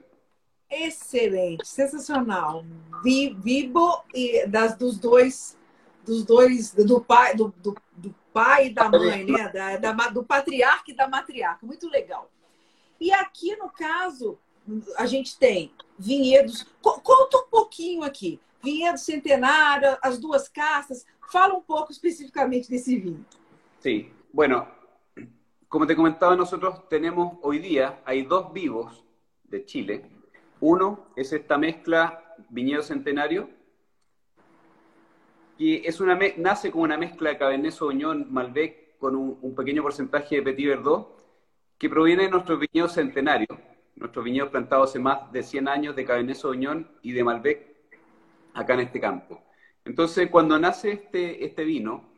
Excelente, sensacional. Vi, vivo e das dos dois, dos dois, do pai, do, do, do pai e da mãe, né? Da, da, do patriarca e da matriarca. Muito legal. E aqui no caso, a gente tem vinhedos. Conta um pouquinho aqui. Vinhedo centenário, as duas castas. Fala un poco específicamente de ese vino. Bueno, como te comentaba, nosotros tenemos hoy día, hay dos vivos de Chile. Uno es esta mezcla viñedo centenario, que es una nace como una mezcla de Cabernet Sauvignon Malbec con un, pequeño porcentaje de Petit Verdot, que proviene de nuestros viñedos centenarios, nuestros viñedos plantados hace más de 100 años de Cabernet Sauvignon y de Malbec acá en este campo. Entonces, cuando nace este, este vino,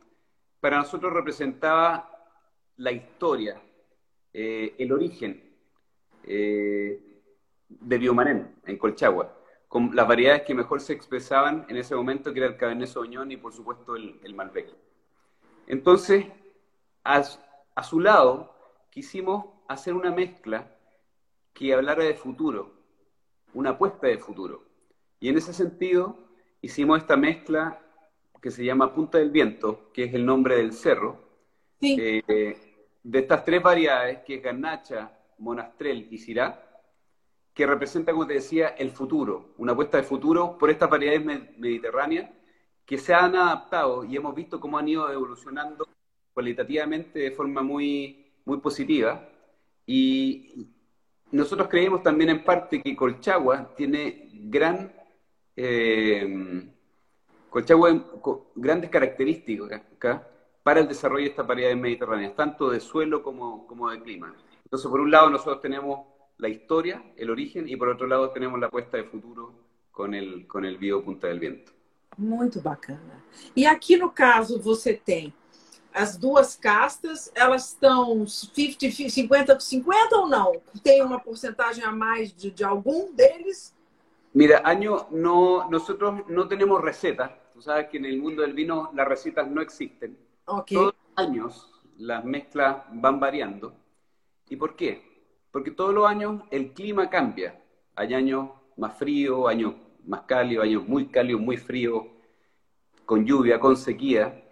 para nosotros representaba la historia, eh, el origen eh, de Biomarén, en Colchagua, con las variedades que mejor se expresaban en ese momento, que era el Cabernet Sauvignon y, por supuesto, el, Malbec. Entonces, a, a su lado, quisimos hacer una mezcla que hablara de futuro, una apuesta de futuro. Y en ese sentido, hicimos esta mezcla que se llama Punta del Viento, que es el nombre del cerro, eh, de estas tres variedades, que es Garnacha, Monastrel y Syrah, que representa, como te decía, el futuro, una apuesta de futuro por estas variedades mediterráneas que se han adaptado y hemos visto cómo han ido evolucionando cualitativamente de forma muy, muy positiva. Y nosotros creemos también en parte que Colchagua tiene gran eh, Colchagua con grandes características acá para el desarrollo de estas variedades mediterráneas, tanto de suelo como, como de clima. Entonces, por un lado, nosotros tenemos la historia, el origen, y por otro lado tenemos la apuesta de futuro con el, con el bio Punta del Viento. Muito bacana. E aqui no caso você tem as duas castas, elas estão 50, 50 50 ou não? Tem uma porcentagem a mais de, de algum deles? Mira, año no, nosotros no tenemos receta. Tú sabes que en el mundo del vino las recetas no existen. Ok. Todos los años las mezclas van variando. ¿Y por qué? Porque todos los años el clima cambia. Hay años más fríos, años más cálidos, años muy cálidos, muy fríos, con lluvia, con sequía.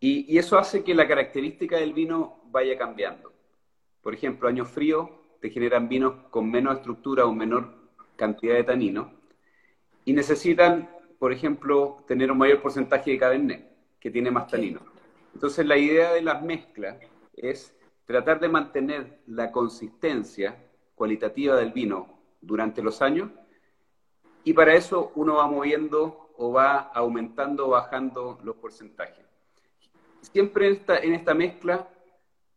Y, y eso hace que la característica del vino vaya cambiando. Por ejemplo, años fríos te generan vinos con menos estructura o menor cantidad de tanino y necesitan, por ejemplo, tener un mayor porcentaje de cabernet, que tiene más tanino. Entonces, la idea de las mezclas es tratar de mantener la consistencia cualitativa del vino durante los años y para eso uno va moviendo o va aumentando o bajando los porcentajes. Siempre en esta, en esta mezcla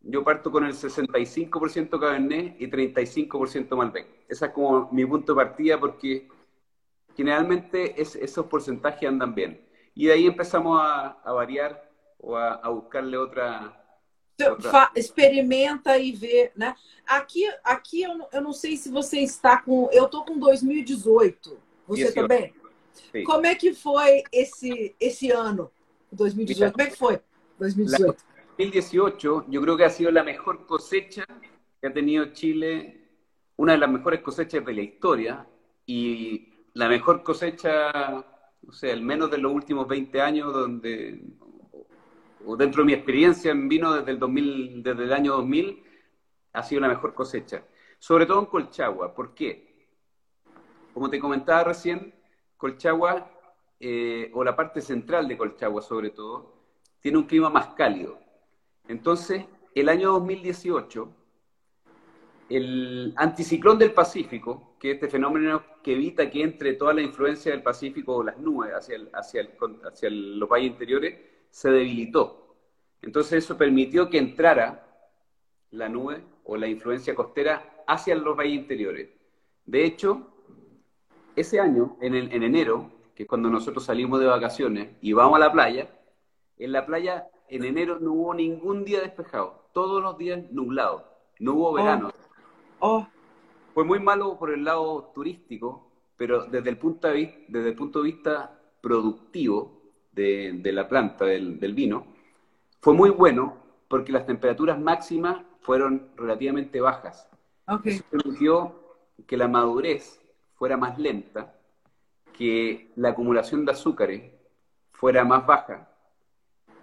yo parto con el 65% Cabernet y 35% Malbec. Esa es como mi punto de partida porque generalmente es, esos porcentajes andan bien. Y de ahí empezamos a, a variar o a, a buscarle otra, Fa, experimenta e vê, né? Aqui, aqui eu, eu não sei se você está com. Eu tô com 2018. Você Esse também? Sí. Como é que foi esse, esse ano, 2018? Como é que foi 2018? 2018 yo creo que ha sido la mejor cosecha que ha tenido Chile, una de las mejores cosechas de la historia y la mejor cosecha, o sea, al menos de los últimos 20 años, donde, o dentro de mi experiencia en vino desde el, 2000, desde el año 2000, ha sido la mejor cosecha. Sobre todo en Colchagua. ¿Por qué? Como te comentaba recién, Colchagua, eh, o la parte central de Colchagua sobre todo, tiene un clima más cálido. Entonces, el año 2018, el anticiclón del Pacífico, que es este fenómeno que evita que entre toda la influencia del Pacífico o las nubes hacia, el- hacia, el- hacia los valles interiores, se debilitó. Entonces eso permitió que entrara la nube o la influencia costera hacia los valles interiores. De hecho, ese año, en, el- en enero, que es cuando nosotros salimos de vacaciones y vamos a la playa, en la playa en enero no hubo ningún día despejado, todos los días nublados, no hubo verano. Ó, Fue muy malo por el lado turístico, pero desde el punto de, vi- desde el punto de vista productivo de, de la planta, del, del vino, fue muy bueno porque las temperaturas máximas fueron relativamente bajas. ok. Eso permitió que la madurez fuera más lenta, que la acumulación de azúcares fuera más baja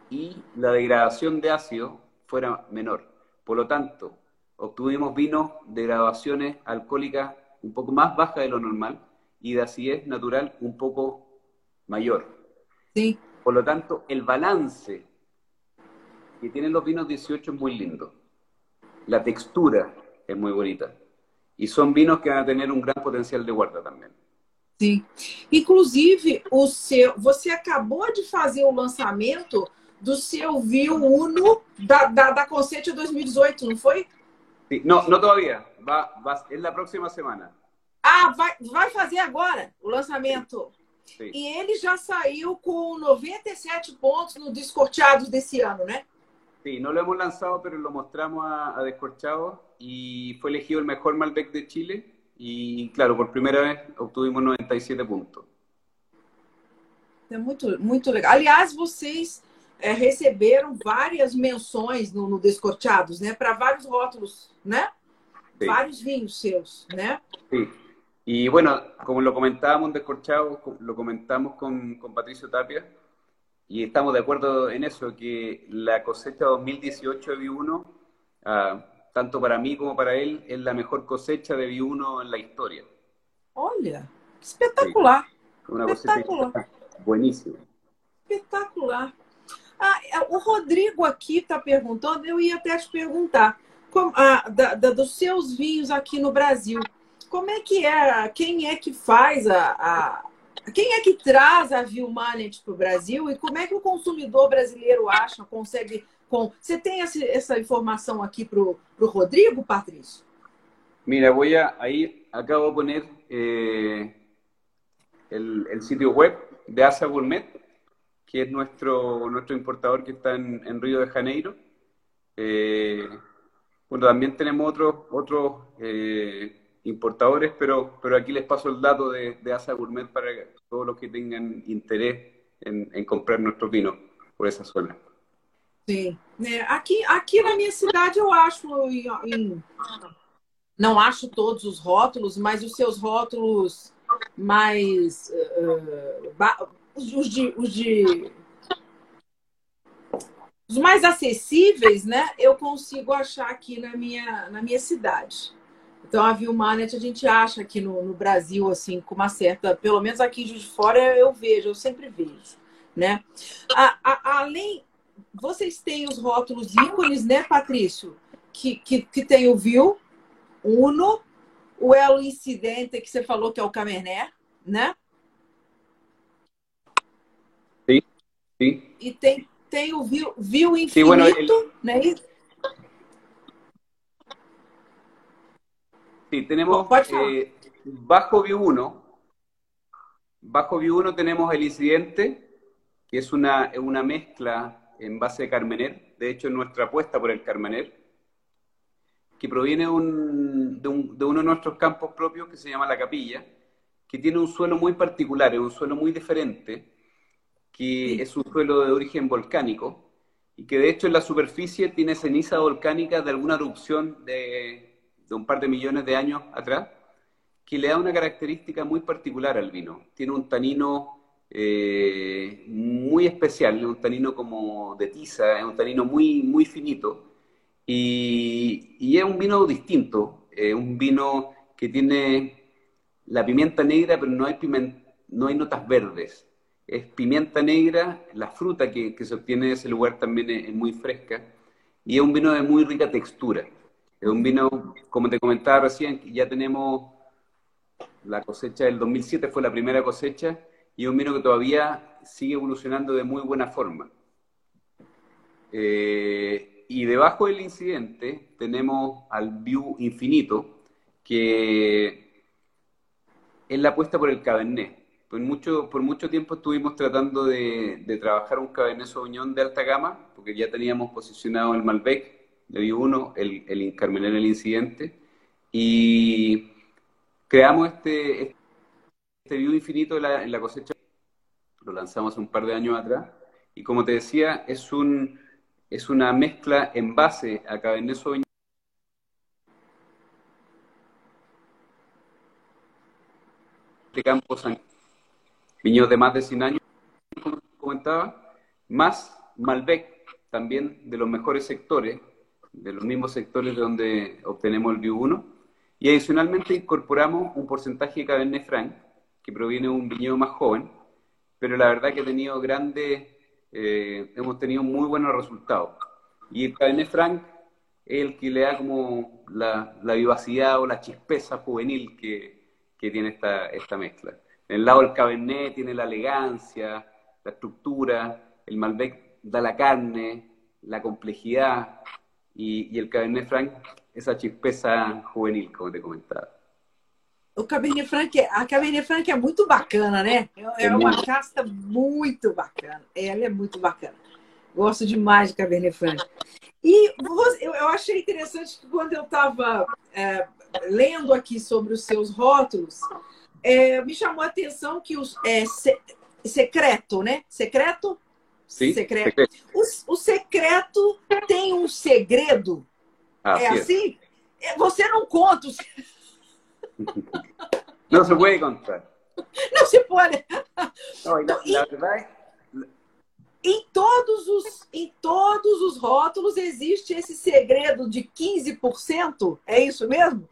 y la degradación de ácido fuera menor. Por lo tanto, obtuvimos vinos de graduaciones alcohólicas un poco más bajas de lo normal y de acidez natural un poco mayor. Sim. Por lo tanto, el balance que tienen los vinos 18 es muy lindo. La textura es muy bonita. Y son vinos que van a tener un gran potencial de guarda también. Sim. Inclusive, o seu, você acabou de fazer o lançamento do seu View Uno da, da, da Conceito 2018, não foi? Sí, no, no todavía. Va, va, es la próxima semana. Ah, vai, vai fazer agora o lançamento. Sí. E ele já saiu com 97 pontos no Descorteados desse ano, né? Sí, no lo hemos lanzado, pero lo mostramos a, a Descorchado y fue elegido el mejor Malbec de Chile. Y claro, por primera vez obtuvimos 97 puntos. É muito, muito legal. Aliás, vocês é, receberam várias menções no, no Descorteados, né? Para vários rótulos, né? Sí. Vários vinhos seus, né? Sí. Y bueno, como lo comentábamos en Descorchado, lo comentamos con, con Patricio Tapia, y estamos de acuerdo en eso, que la cosecha 2018 de Vi1, ah, tanto para mí como para él, es la mejor cosecha de Vi1 en la historia. Olha, espetacular, Una cosecha espetacular. buenísima. Espetacular. Ah, o Rodrigo aqui está perguntando, eu ia até te perguntar, como, ah, da, da- dos seus vinhos aqui no Brasil, como é que é, quem é que faz a, a- quem é que traz a Vilmanet para o Brasil e como é que o consumidor brasileiro acha, consegue. Com... Você tem essa, essa informação aqui para o Rodrigo, Patrício? Mira, voy a, ahí acabo de poner eh, el, el, sitio web de Asa Gourmet, que es nuestro, nuestro importador que está en, en Río de Janeiro. Eh, bueno, también tenemos otros, otros eh, importadores, pero, pero aquí les paso el dato de, de Asa Gourmet para todos los que tengan interés en, en comprar nuestros vinos por essa zona. Sim. É, aqui, aqui na minha cidade eu acho, em, em, não acho todos os rótulos, mas os seus rótulos mais. Uh, os, de, os de. Os mais acessíveis, né? Eu consigo achar aqui na minha, na minha cidade. Então, a Vilmanet a gente acha aqui no, no, Brasil, assim, com uma certa... Pelo menos aqui de fora eu vejo, eu sempre vejo, né? A, a, além... Vocês têm os rótulos ícones, né, Patrício? Que, que, que tem o Vil, Uno, o El Incidente, que você falou que é o Cabernet, né? Sim. E tem, tem o Vil, Vil Infinito, sim, bueno, ele... né? Sí, tenemos eh, bajo View 1. Bajo View 1 tenemos el incidente, que es una, una mezcla en base de Carmener. De hecho, es nuestra apuesta por el Carmener, que proviene un, de, un, de, uno de nuestros campos propios que se llama La Capilla, que tiene un suelo muy particular, es un suelo muy diferente, que es un suelo de origen volcánico y que de hecho en la superficie tiene ceniza volcánica de alguna erupción de, de un par de millones de años atrás, que le da una característica muy particular al vino. Tiene un tanino eh, muy especial, es un tanino como de tiza, es un tanino muy, muy finito, y, y es un vino distinto, es un vino que tiene la pimienta negra, pero no hay, no hay notas verdes. Es pimienta negra, la fruta que, que se obtiene de ese lugar también es muy fresca, y es un vino de muy rica textura. Es un vino, como te comentaba recién, ya tenemos la cosecha del 2007, fue la primera cosecha, y es un vino que todavía sigue evolucionando de muy buena forma. Eh, y debajo del incidente tenemos al View Infinito, que es la apuesta por el Cabernet. Por mucho, por mucho tiempo estuvimos tratando de, de trabajar un Cabernet Sauvignon de alta gama, porque ya teníamos posicionado el Malbec, le uno, el, el en el incidente, y creamos este, este view infinito en la, en la cosecha, lo lanzamos un par de años atrás, y como te decía, es, un, es una mezcla en base a Cabernet Sauvignon de Campos viñedos de más de 100 años, como comentaba, más Malbec, también de los mejores sectores, de los mismos sectores de donde obtenemos el View 1. Y adicionalmente incorporamos un porcentaje de Cabernet Franc, que proviene de un viñedo más joven, pero la verdad que ha tenido grandes, eh, hemos tenido muy buenos resultados. Y el Cabernet Franc es el que le da como la, la vivacidad o la chispeza juvenil que, que tiene esta, esta mezcla. El lado del Cabernet tiene la elegancia, la estructura, el Malbec da la carne, la complejidad, y, y el Cabernet Franc, essa chispeza juvenil, como te comentava. O Cabernet Franc, a Cabernet Franc é muito bacana, né? É, é uma casta muito bacana. Ela é muito bacana. Gosto demais de Cabernet Franc. E eu achei interessante que quando eu estava é, lendo aqui sobre os seus rótulos, é, me chamou a atenção que os é, se, secreto, né? Secreto Sim, secreto. secreto. O, o, secreto tem um segredo. Ah, é assim? É, você não conta. O... Não se pode contar. Não se pode. Não, na verdade... Em todos, os, em todos os rótulos existe esse segredo de 15%? É isso mesmo?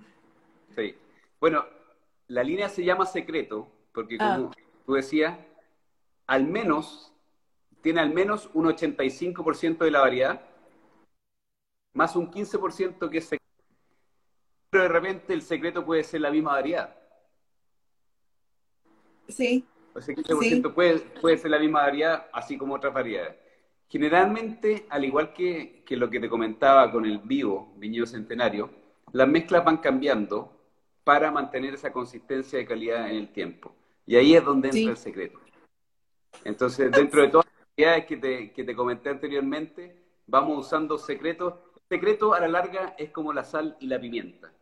Sim. Bueno, la línea se llama secreto porque, como ah. tú decías, al menos tiene al menos un 85% de la variedad, más un 15% que es secreto. Pero de repente el secreto puede ser la misma variedad. Sí. ese 15% puede, puede ser la misma variedad, así como otras variedades. Generalmente, al igual que, que lo que te comentaba con el vivo, viñedo centenario, las mezclas van cambiando para mantener esa consistencia de calidad en el tiempo. Y ahí es donde entra el secreto. Entonces, dentro de todas las variedades que te, que te comenté anteriormente, vamos usando secretos. El secreto a la larga es como la sal y la pimienta.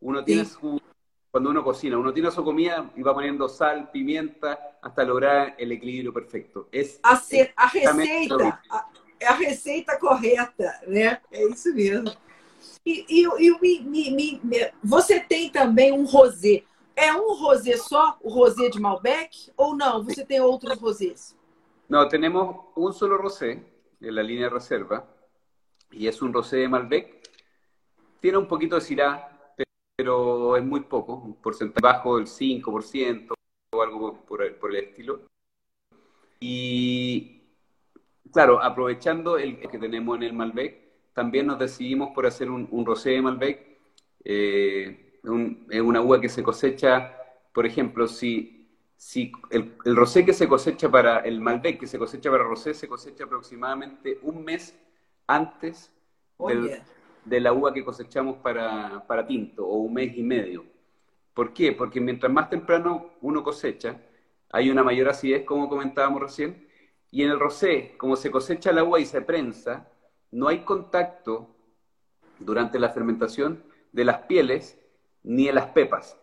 Uno tiene su, cuando uno cocina, uno tiene su comida y va poniendo sal, pimienta, hasta lograr el equilibrio perfecto. Es a, a receita, a, a, receita correta, né? É isso mesmo. E, e, e me, me, me, você tem também um rosé. É um rosé só, o rosé de Malbec, ou não? Você tem outros rosés? Não, temos um solo rosé en la línea reserva y es un rosé de Malbec. Tiene un poquito de Syrah, pero es muy poco, un porcentaje bajo del 5% o algo por el, por el estilo. Y claro, aprovechando el que tenemos en el Malbec, también nos decidimos por hacer un, un rosé de Malbec. Eh, un, es una uva que se cosecha, por ejemplo, si si el, el, rosé que se cosecha para el Malbec, que se cosecha para rosé, se cosecha aproximadamente un mes antes del, de la uva que cosechamos para, para, tinto, o un mes y medio. ¿Por qué? Porque mientras más temprano uno cosecha, hay una mayor acidez, como comentábamos recién, y en el rosé, como se cosecha la uva y se prensa, no hay contacto durante la fermentación de las pieles ni de las pepas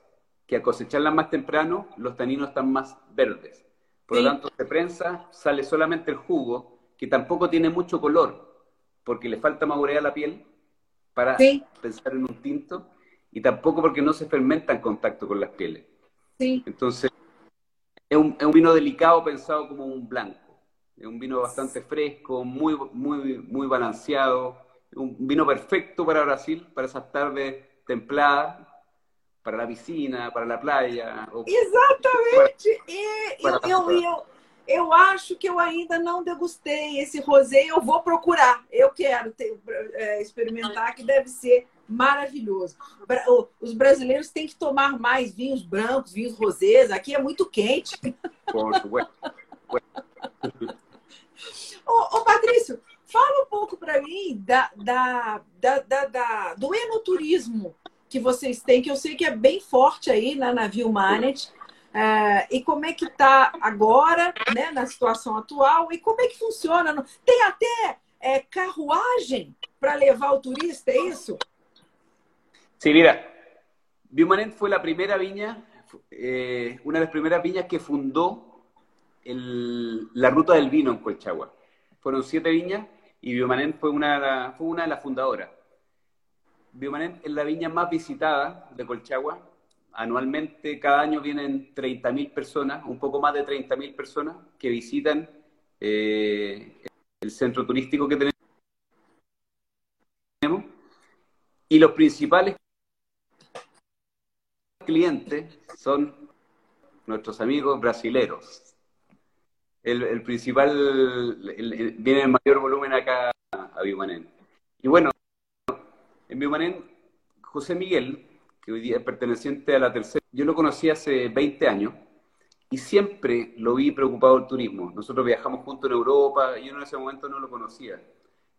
que a cosecharlas más temprano, los taninos están más verdes. Por lo tanto, se prensa, sale solamente el jugo, que tampoco tiene mucho color, porque le falta madurar a la piel para pensar en un tinto, y tampoco porque no se fermenta en contacto con las pieles. Entonces, es un, es un, vino delicado pensado como un blanco. Un vino bastante fresco, muy, muy, muy balanceado, un vino perfecto para Brasil, para esas tardes templadas, para la piscina, para a praia. Exatamente. E eu, eu, eu, eu, acho que eu ainda não degustei esse rosé. Eu vou procurar. Eu quero ter, é, experimentar, que deve ser maravilhoso. Os brasileiros têm que tomar mais vinhos brancos, vinhos rosés. Aqui é muito quente. Ô, ô, Patrício, fala um pouco para mim da, da, da, da, da, do enoturismo que vocês têm, que eu sei que é bem forte aí na Navio Manet. É, e como é que está agora, né, na situação atual, e como é que funciona? Tem até é, carruagem para levar o turista, é isso? Sí, mira, Biomanet fue la primera viña, eh, una de las primeras viñas que fundó el, la ruta del vino en Colchagua. Fueron siete viñas y Biomanet fue una, fue una de las fundadoras. Biomanet es la viña más visitada de Colchagua. Anualmente, cada año vienen 30.000 personas, un poco más de 30.000 personas que visitan eh, el centro turístico que tenemos. Y los principales clientes son nuestros amigos brasileros. El, principal, viene en mayor volumen acá a Biomanet. Y bueno, en Biomanén, José Miguel, que hoy día es perteneciente a la tercera, yo lo conocí hace 20 años y siempre lo vi preocupado del turismo. Nosotros viajamos juntos en Europa yo en ese momento no lo conocía.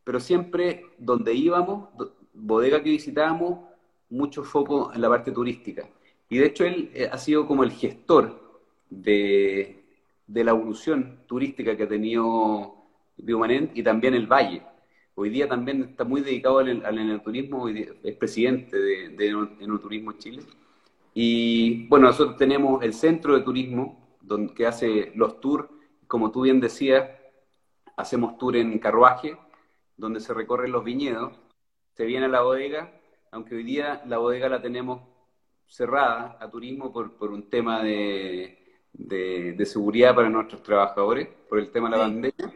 Pero siempre donde íbamos, bodega que visitábamos, mucho foco en la parte turística. Y de hecho él eh, ha sido como el gestor de, de la evolución turística que ha tenido Biomanén y también el Valle. Hoy día también está muy dedicado al, al enoturismo, es presidente de, de Enoturismo Chile. Y bueno, nosotros tenemos el centro de turismo, donde, que hace los tours, como tú bien decías, hacemos tour en carruaje, donde se recorren los viñedos, se viene a la bodega, aunque hoy día la bodega la tenemos cerrada a turismo por, por un tema de, de, de, seguridad para nuestros trabajadores, por el tema de la pandemia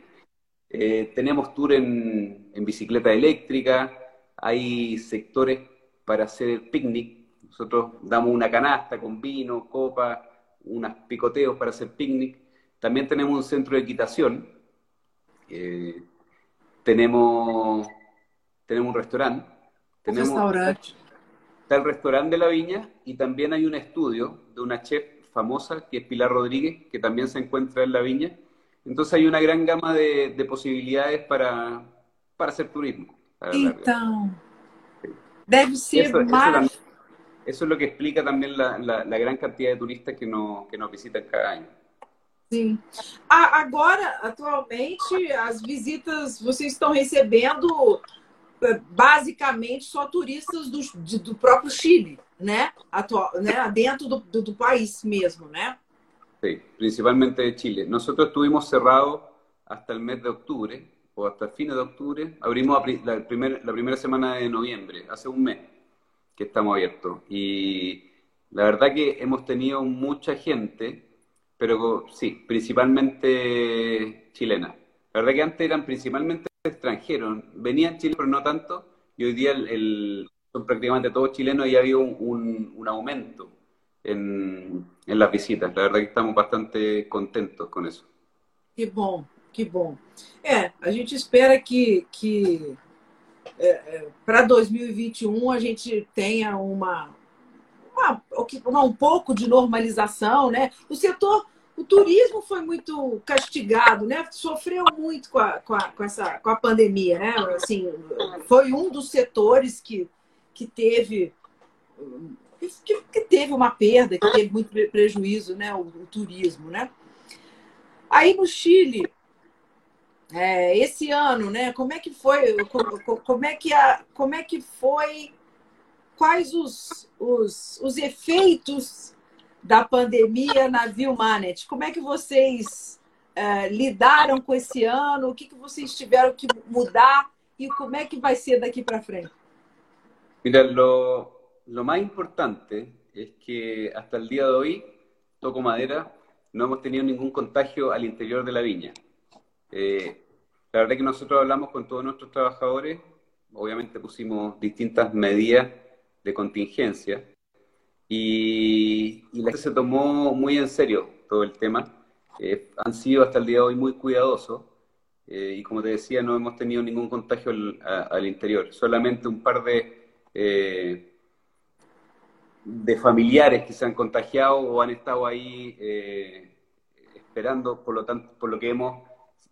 eh, tenemos tour en, en, bicicleta eléctrica, hay sectores para hacer picnic. Nosotros damos una canasta con vino, copa, unos picoteos para hacer picnic. También tenemos un centro de equitación. Eh, tenemos, tenemos un restaurante. Tenemos. Está el restaurante de la viña y también hay un estudio de una chef famosa, que es Pilar Rodríguez, que también se encuentra en la viña. Entonces hay una gran gama de, de posibilidades para, para hacer turismo. Então, deve ser Eso, eso, es lo que explica también la, la, la gran cantidad de turistas que nos, que nos visitan cada año. Sim. A- Agora, atualmente, as visitas, vocês estão recebendo basicamente só turistas do, de- do próprio Chile, né? Atual, né? Dentro do, do, do país mesmo, né? Sí, principalmente de Chile. Nosotros estuvimos cerrados hasta el mes de octubre, o hasta fines de octubre. Abrimos la primera semana de noviembre, hace un mes que estamos abiertos. Y la verdad que hemos tenido mucha gente, pero sí, principalmente chilena. La verdad que antes eran principalmente extranjeros, venían Chile, pero no tanto, y hoy día el- el- son prácticamente todos chilenos y ha habido un, un- un aumento en, en las visitas. La verdad que estamos bastante contentos con eso. Que bom, que bom. É, a gente espera que, que para 2021 a gente tenha uma, uma, uma- um pouco de normalização, né? O setor, o turismo foi muito castigado, né? Sofreu muito com a, com a, com essa, com a pandemia, né? Assim, foi um dos setores que, que teve que, que teve uma perda, que teve muito pre- prejuízo, né? O, o turismo, né? Aí no Chile, é, esse ano, né? Como é que foi? co- co- Como é que, a, como é que foi? Quais os, os, os efeitos da pandemia na Vilmanet? Como é que vocês é, lidaram com esse ano? O que, que vocês tiveram que mudar e como é que vai ser daqui para frente? Mira, lo, lo más importante es que hasta el día de hoy, toco madera, no hemos tenido ningún contagio al interior de la viña. Eh, la verdad que nosotros hablamos con todos nuestros trabajadores, obviamente pusimos distintas medidas de contingencia y, la gente se tomó muy en serio todo el tema. Eh, han sido hasta el día de hoy muy cuidadosos eh, y como te decía, no hemos tenido ningún contagio al, interior, solamente un par de, eh, de familiares que se han contagiado o han estado ahí esperando, por lo tanto, por lo que hemos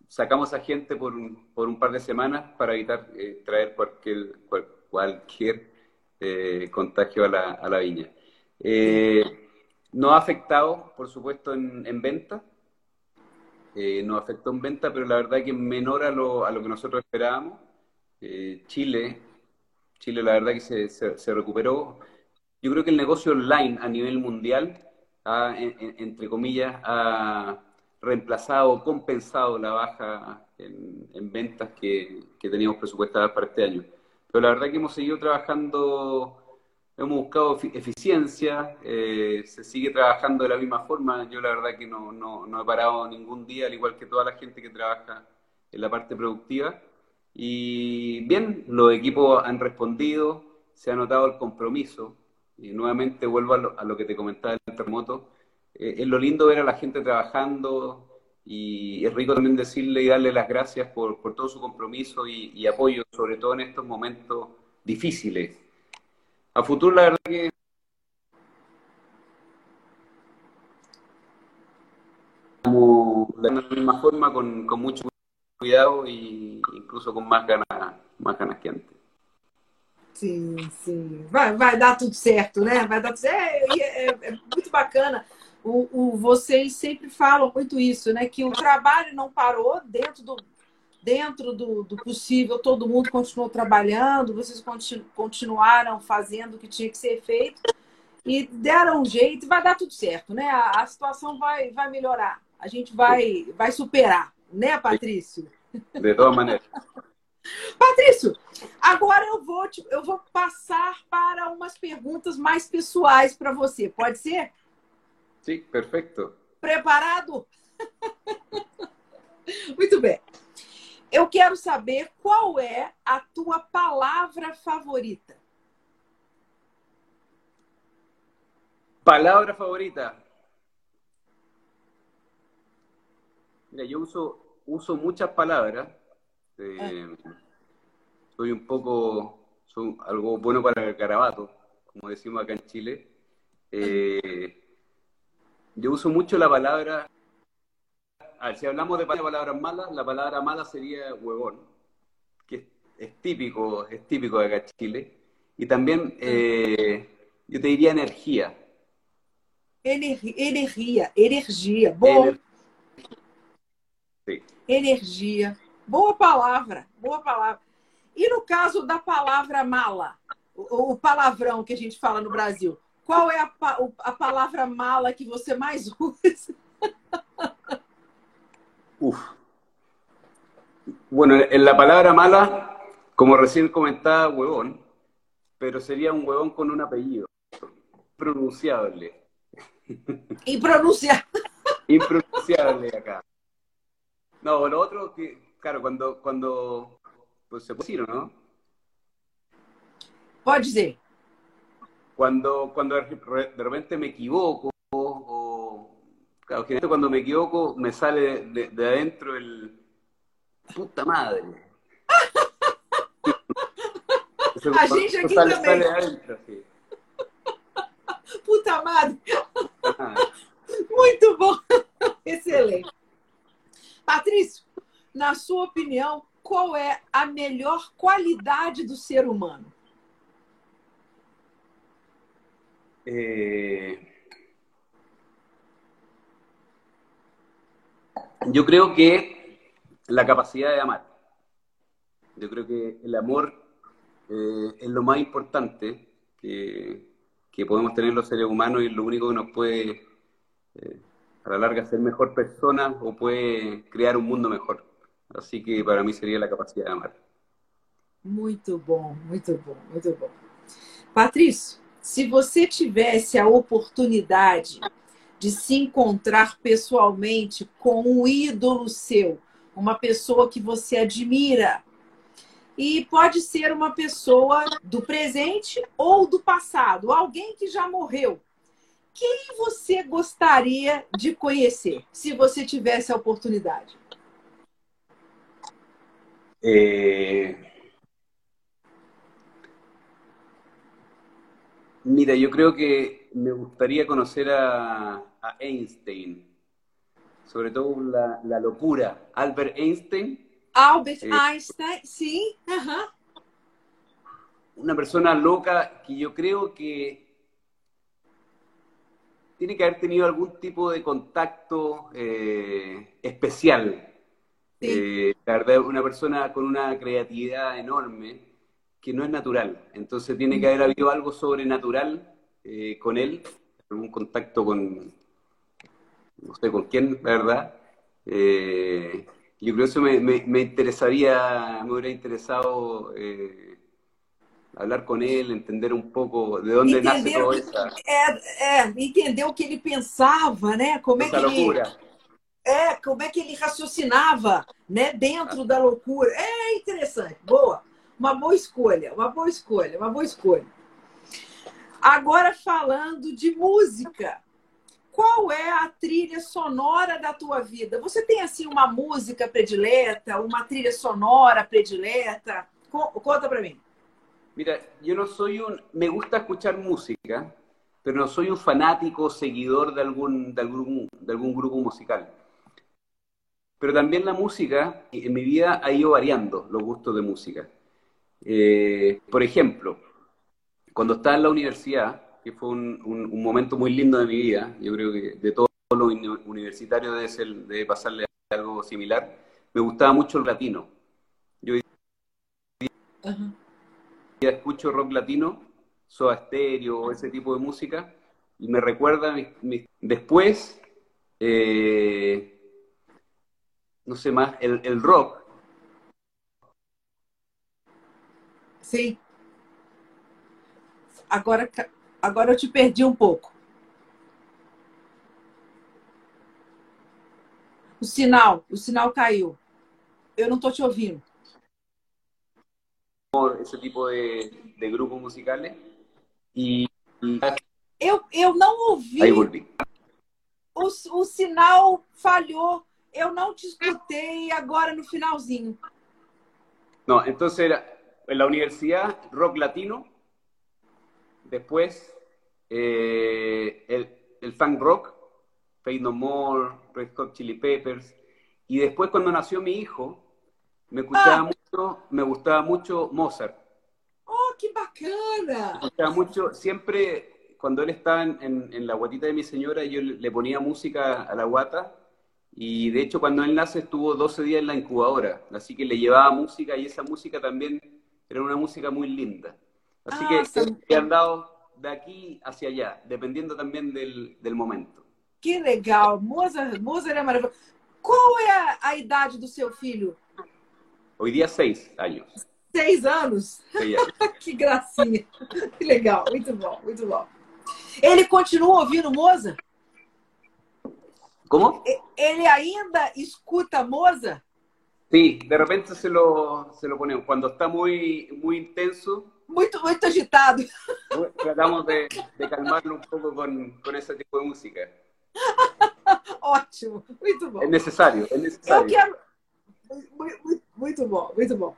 sacamos a gente por un, por un par de semanas para evitar traer cualquier, cual- cualquier contagio a la, a la viña. Eh, nos ha afectado, por supuesto, en, en venta. Eh, nos afectó en venta, pero la verdad que menor a lo, a lo que nosotros esperábamos. Eh, Chile, Chile la verdad que se, se- recuperó. Yo creo que el negocio online a nivel mundial, ha, en- en- entre comillas, ha reemplazado, compensado la baja en, en ventas que, que teníamos presupuestadas para este año. Pero la verdad que hemos seguido trabajando Hemos buscado efi- eficiencia, eh, se sigue trabajando de la misma forma. Yo la verdad que no, no, he parado ningún día, al igual que toda la gente que trabaja en la parte productiva. Y bien, los equipos han respondido, se ha notado el compromiso. Y nuevamente vuelvo a lo, que te comentaba del terremoto. Eh, es lo lindo ver a la gente trabajando y es rico también decirle y darle las gracias por, por todo su compromiso y apoyo, sobre todo en estos momentos difíciles. A futuro, la verdad que como de la misma forma, con, con mucho cuidado e incluso con más ganas, más ganas que antes. Sim, sim. Vai, vai dar tudo certo, né? Vai dar tudo certo. É, é- é muito bacana. O, o- vocês sempre falam muito isso, né? Que o trabalho não parou dentro do, dentro do, do possível, todo mundo continuou trabalhando, vocês continu- continuaram fazendo o que tinha que ser feito e deram um jeito e vai dar tudo certo, né? A, a situação vai, vai melhorar. A gente vai, vai superar, né, Patrício? De todas maneras. Patrício, agora eu vou, te- eu vou passar para umas perguntas mais pessoais para você. Pode ser? Sí, perfecto. Preparado? Muito bem. Eu quero saber qual é a tua palavra favorita. Palabra favorita. Mira, yo uso, uso muchas palabras. Eh, soy un poco, soy algo bueno para el garabato, como decimos acá en Chile. Eh, yo uso mucho la palabra, a ver, si hablamos de palabras malas, la palabra mala sería huevón, que es, típico, es típico de acá en Chile. Y también eh, yo te diría energía. Energia, energia. Ener... Sim. Energia. Boa palavra, boa palavra. E no caso da palavra mala, o, o palavrão que a gente fala no Brasil, qual é a, a palavra mala que você mais usa? Uf. Bueno, en la palabra mala, como recién comentaba, huevón, pero sería un huevón con un apellido. Pronunciable. Impronunciable. Impronunciable acá. No, lo otro que, claro, cuando, cuando pues se puede decir, ¿no? Pode dizer. Cuando, cuando de repente me equivoco, claro, cuando me equivoco me sale de, de adentro el puta madre. Eso, a gente aqui sale, também. Sale adentro, sí. Puta madre. Muito bom. Excelente. Patrício, na sua opinião, qual é a melhor qualidade do ser humano? Eh, yo creo que la capacidad de amar. Yo creo que el amor eh, es lo más importante que, que, podemos tener los seres humanos y lo único que nos puede, eh, a la larga, ser mejor persona o puede crear un mundo mejor. Así que para mí sería la capacidad de amar. Muito bom, muito bom, muito bom. Patrício, se você tivesse a oportunidade de se encontrar pessoalmente com um ídolo seu, uma pessoa que você admira, e pode ser uma pessoa do presente ou do passado, alguém que já morreu. Quem você gostaria de conhecer, se você tivesse a oportunidade? Eh... Mira, yo creo que me gustaría conocer a, a Einstein, sobre todo la, la, locura. Albert Einstein. Albert eh, Einstein, sí. Ajá. Una persona loca que yo creo que tiene que haber tenido algún tipo de contacto eh, especial. Sí. Eh, la verdad, una persona con una creatividad enorme que no es natural. Entonces tiene que haber habido algo sobrenatural eh, con él, algún contacto con, no sé con quién, la verdad. Eh, yo creo que eso me, me, me, interesaría, me hubiera interesado eh, hablar con él, entender un pouco de onde nasce toda essa... É, é, entender o que ele pensava, né? Como essa é que loucura. ele... É, como é que ele raciocinava, né? Dentro da loucura. É interessante, boa. Uma boa escolha, uma boa escolha, uma boa escolha. Agora falando de música, qual é a trilha sonora da tua vida? Você tem assim uma música predileta, uma trilha sonora predileta? Conta para mim. Mira, yo no soy un, me gusta escuchar música, pero no soy un fanático seguidor de algún, de algún, de algún grupo musical. Pero también la música en mi vida ha ido variando los gustos de música. Eh, por ejemplo, cuando estaba en la universidad, que fue un, un, un, momento muy lindo de mi vida, yo creo que de todos los universitarios debe, ser, debe pasarle algo similar, me gustaba mucho el latino. Yo escucho rock latino, Soda Stereo, ese tipo de música, y me recuerda, después, eh, no sé más, el, el rock, Sim. Agora, agora eu te perdi um pouco. O sinal, o sinal caiu. Eu não estou te ouvindo. Esse tipo de, de grupos musicales e, eu, eu não ouvi. Aí. O, o sinal falhou. Eu não te escutei agora no finalzinho. Não, então era en la universidad rock latino, después eh, el, el, funk rock Fade No More, Red Hot Chili Peppers. Y después cuando nació mi hijo, me escuchaba Ah. mucho, me gustaba mucho Mozart. Oh, que bacana! Me gustaba mucho, siempre cuando él estaba en, en- en la guatita de mi señora, yo le, le ponía música a la guata. Y de hecho cuando él nace estuvo 12 días en la incubadora. Así que le llevaba música y esa música también era una música muy linda. Así Ah, que he andado de aquí hacia allá, dependiendo también del, del momento. Que legal! Mozart, Mozart é maravilhoso. Qual é a, a idade do seu filho? Hoy día seis años. Seis anos? seis años. Que gracinha! Que legal! Muito bom, muito bom. Ele continua ouvindo Mozart? ¿Cómo? E- Ele ainda escuta Mozart? Sí, de repente se lo, se lo ponemos. Cuando está muy, muy intenso, Muito, muito agitado. tratamos de, de calmarlo un poco con, con ese tipo de música. Ótimo, muito bom. Es necesario, es Eu necesario. quero. Muito, muito- muito bom, muito bom.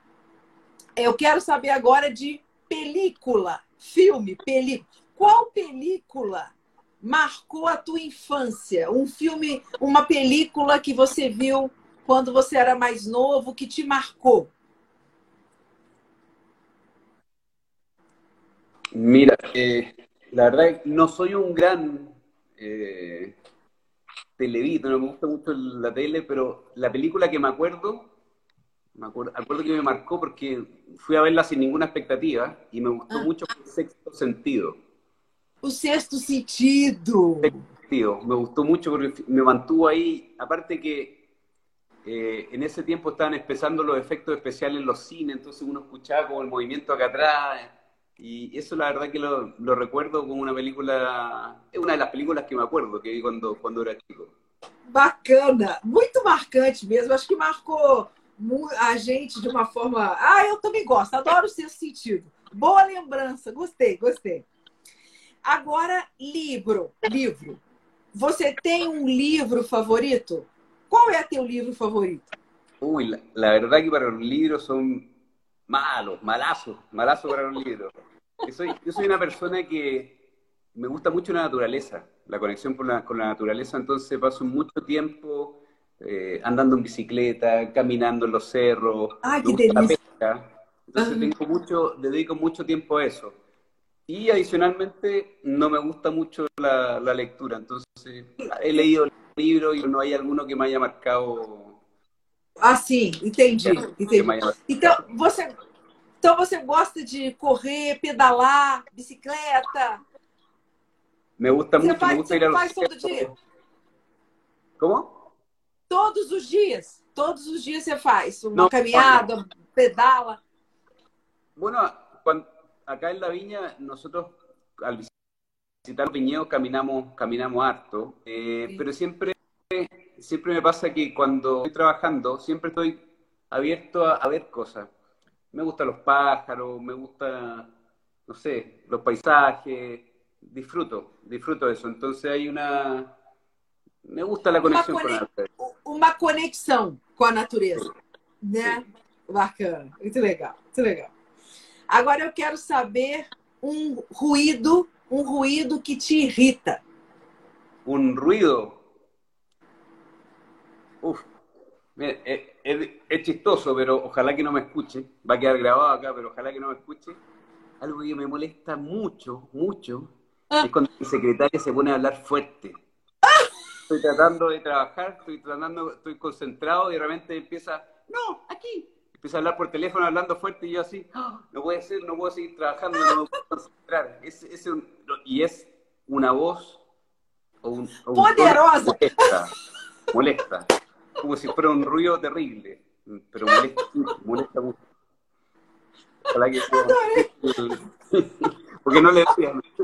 Eu quero saber agora de película, filme, película. Qual película marcou a tua infância? Um filme, uma película que você viu quando você era mais novo, que te marcou? Mira, eh, la verdad es que no soy un gran eh, televito, no me gusta mucho la tele, pero la película que me acuerdo, me acuerdo, acuerdo que me marcó porque fui a verla sin ninguna expectativa y me gustó Ah. mucho el sexto sentido. O Sexto Sentido. Tío, me gustó mucho porque me mantuvo ahí. Aparte que eh, en ese tiempo estaban empezando los efectos especiales en los cines, entonces uno escuchaba como el movimiento acá atrás. Y eso la verdad que lo, lo recuerdo como una película, es una de las películas que me acuerdo que vi cuando, cuando era chico. Bacana, muito marcante mesmo. Acho que marcou a gente de uma forma. Ah, eu também gosto, adoro o sexto sentido. Boa lembrança, gostei, gostei. Agora, livro, livro. Você tem um livro favorito? Qual é teu livro favorito? Uy, la, la verdad que para los libros son malos, malazos, malazos para los libros. Yo soy, yo soy una persona que me gusta mucho la naturaleza, la conexión con la, con la naturaleza, entonces paso mucho tiempo eh, andando en bicicleta, caminando en los cerros, me gusta la pesca, entonces tengo mucho, dedico mucho tiempo a eso. Y adicionalmente no me gusta mucho la, la lectura, entonces he leído libros y no hay alguno que me haya marcado. Ah, sim, entendi. Então, você, então você gosta de correr, pedalar, bicicleta? Me gusta Você mucho, me faz, gusta ir você faz todo dia? ¿Cómo? Todos os dias. Todos os dias você faz uma Não, caminhada, pedala. Bueno, cuan- acá en la viña, nosotros al visitar los viñedos caminamos, caminamos harto, eh, Sí. pero siempre, siempre me pasa que cuando estoy trabajando, siempre estoy abierto a, a ver cosas. Me gustan los pájaros, me gusta, no sé, los paisajes, disfruto, disfruto eso. Entonces hay una... Me gusta la conexión con la conex- naturaleza. Uma conexão com a natureza. Né? Bacana. Muito legal, muito legal. Agora eu quero saber um ruído, um ruído que te irrita. Un ruido. Uf. Mira, es, es- es chistoso, pero ojalá que no me escuche. Va a quedar grabado acá, pero ojalá que no me escuche. Algo que me molesta mucho, mucho, Ah. es cuando el secretario se pone a hablar fuerte. Estoy tratando de trabajar, estoy tratando, estoy concentrado y de repente empieza, no, aquí. Empieza a hablar por teléfono hablando fuerte y yo así, "Ah, no puede ser, no puedo seguir trabajando, no me puedo concentrar. Es, es un- y es una voz o un, o un molesta, molesta, como si fuera un ruido terrible, pero molesta, molesta mucho. Ojalá que sea- Porque no le decían.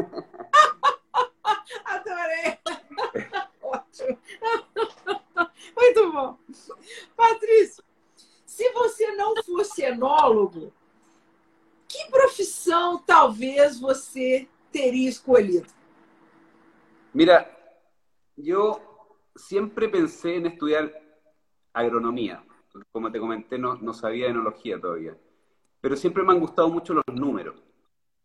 Adorei! Ótimo! Muito bom. Patrício, se você não fosse enólogo, que profissão talvez você teria escolhido? Mira, yo siempre pensé en estudiar agronomía. Como te comenté, no, no sabía enología todavía. Pero siempre me han gustado mucho los números.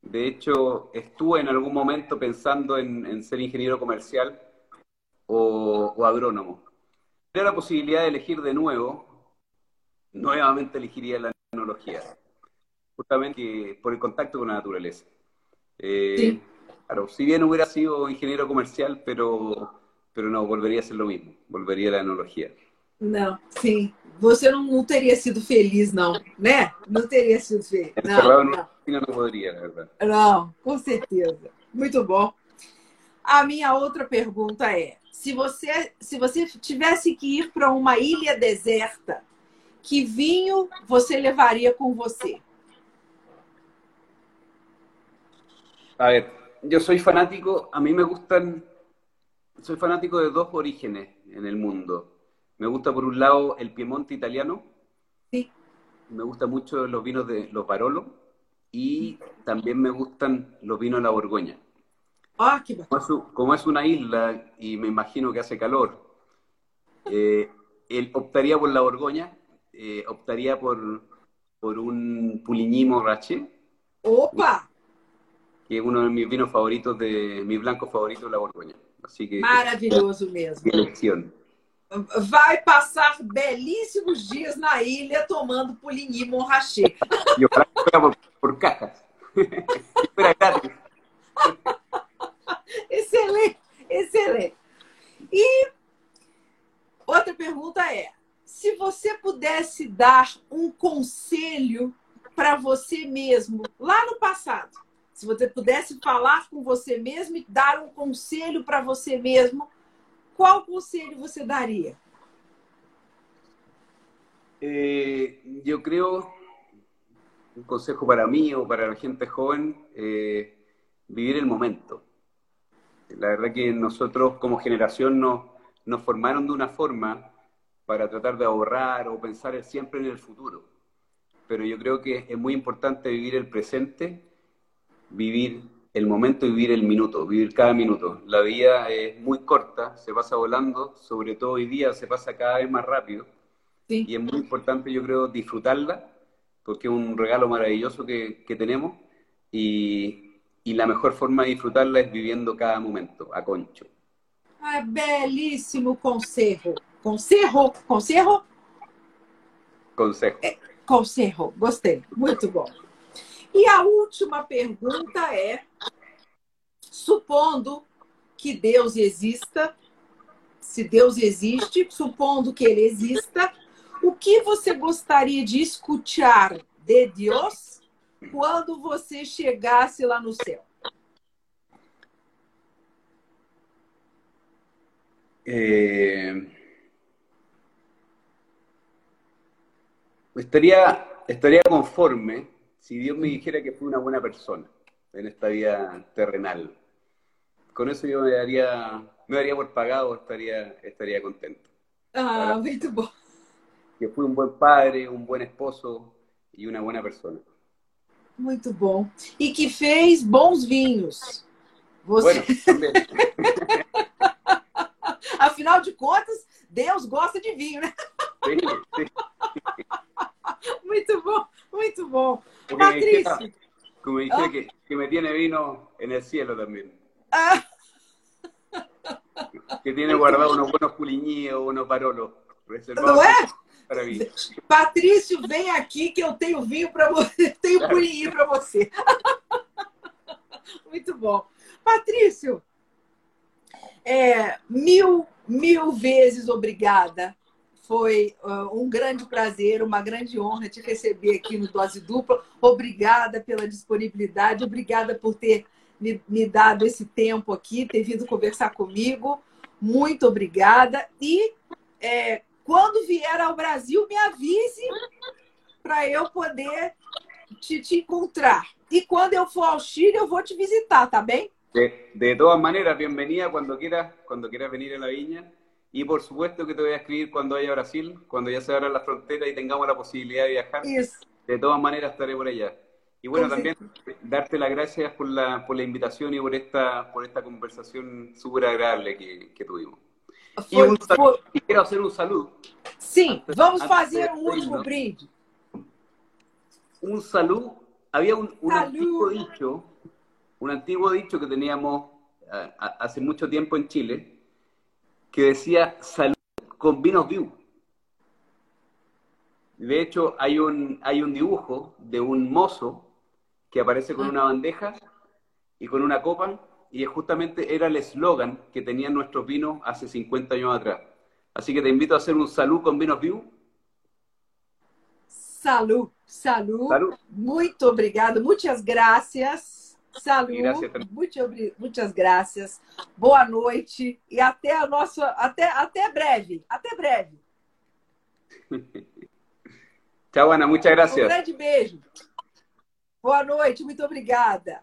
De hecho, estuve en algún momento pensando en, en ser ingeniero comercial, o, o agrónomo. Si la posibilidad de elegir de nuevo, nuevamente elegiría la tecnología, justamente por el contacto con la naturaleza. Eh, Sí. Claro, si bien hubiera sido ingeniero comercial, pero, pero no, volvería a ser lo mismo, volvería a la tecnología. Não, sim. Você não, não teria sido feliz, não, né? Não teria sido feliz. Não, não, podría, la verdad. não, com certeza. Muito bom. A minha outra pergunta é: se você, se você tivesse que ir para uma ilha deserta, que vinho você levaria com você? A ver, yo soy fanático, a mí me gustan, soy fanático de dos orígenes en el mundo. Me gusta por un lado el Piemonte italiano, Sí. me gusta mucho los vinos de los Barolo y también me gustan los vinos de la Borgoña. Ah, bacana. Como es, como es una isla y me imagino que hace calor, eh, él optaría por la Borgoña, eh, optaría por, por un Puligny Morraché, Opa! que es uno de mis vinos favoritos, de mis blancos favoritos de la Borgoña. Así que Maravilhoso mesmo. mi elección. Vai passar belíssimos dias na ilha tomando. Y ojalá que fuera por. Excelente, excelente. E outra pergunta é: se você pudesse dar um conselho para você mesmo lá no passado, se você pudesse falar com você mesmo e dar um conselho para você mesmo, qual conselho você daria? Eh, yo creo, un consejo para mí o para la gente joven, eh, vivir el momento. La verdad que nosotros como generación nos, nos formaron de una forma para tratar de ahorrar o pensar siempre en el futuro. Pero yo creo que es muy importante vivir el presente, vivir el momento y vivir el minuto, vivir cada minuto. La vida es muy corta, se pasa volando, sobre todo hoy día se pasa cada vez más rápido. Sim. Y es muy importante, yo creo, disfrutarla, porque es un regalo maravilloso que, que tenemos. Y, y la mejor forma de disfrutarla es viviendo cada momento, a concho. Ah, belíssimo conselho. Conselho? Conselho? Consejo. Conselho. Gostei. Muito bom. E a última pergunta é: supondo que Deus exista, se Deus existe, supondo que ele exista, o que você gostaria de escutar de Deus quando você chegasse lá no céu? Eh, estaría, estaría conforme si Dios me dijera que fui una buena persona en esta vida terrenal. Con eso yo me daría, me daría por pagado, estaría, estaría contento. Ah, muito bom. Que fui un buen padre, un buen esposo y una buena persona. Muito bom. E que fez bons vinhos. Você, Bueno, afinal de contas, Deus gosta de vinho, né? Sí, sí. Muito bom, muito bom. Porque me dijera, Patrício, como me dijera Ah. que, que me tiene vino en el cielo también. ah, Que tiene guardado unos buenos puliñíos, unos reservados não é? para. Patrício, vem aqui que eu tenho vinho para você, tenho purinho para você. Muito bom. Patrício, é, mil, mil vezes obrigada. Foi uh, um grande prazer, uma grande honra te receber aqui no Dose Dupla. Obrigada pela disponibilidade, obrigada por ter me, me dado esse tempo aqui, ter vindo conversar comigo. Muito obrigada. E é, quando vier ao Brasil, me avise para eu poder te, te encontrar. E quando eu for ao Chile, eu vou te visitar, tá bem? De, de todas maneras, bienvenida cuando quieras, cuando quieras venir a la viña. Y por supuesto que te voy a escribir cuando vaya a Brasil, cuando ya se abran las fronteras y tengamos la posibilidad de viajar. Isso. De todas maneras estaré por allá. Y bueno, también darte las gracias por la, por la invitación y por esta, por esta conversación súper agradable que, que tuvimos. Y, Foi, un foi... saludo- y quiero hacer un saludo. Sim, vamos fazer um último brinde. un saludo. Había un, un Salud. antiguo dicho, un antiguo dicho que teníamos ah, hace mucho tiempo en Chile, que decía salud con vinos view. De hecho, hay un, hay un dibujo de un mozo que aparece con una bandeja y con una copa, y justamente era el eslogan que tenían nuestros vinos hace 50 años atrás. Así que te invito a hacer un salud con vinos view. Salud, salud. salud. Muito obrigado, muitas graças. Salud, muito, muitas graças. Boa noite e até a nossa, até, até breve, até breve. Tchau, Ana, muitas graças. Um grande beijo. Boa noite, muito obrigada.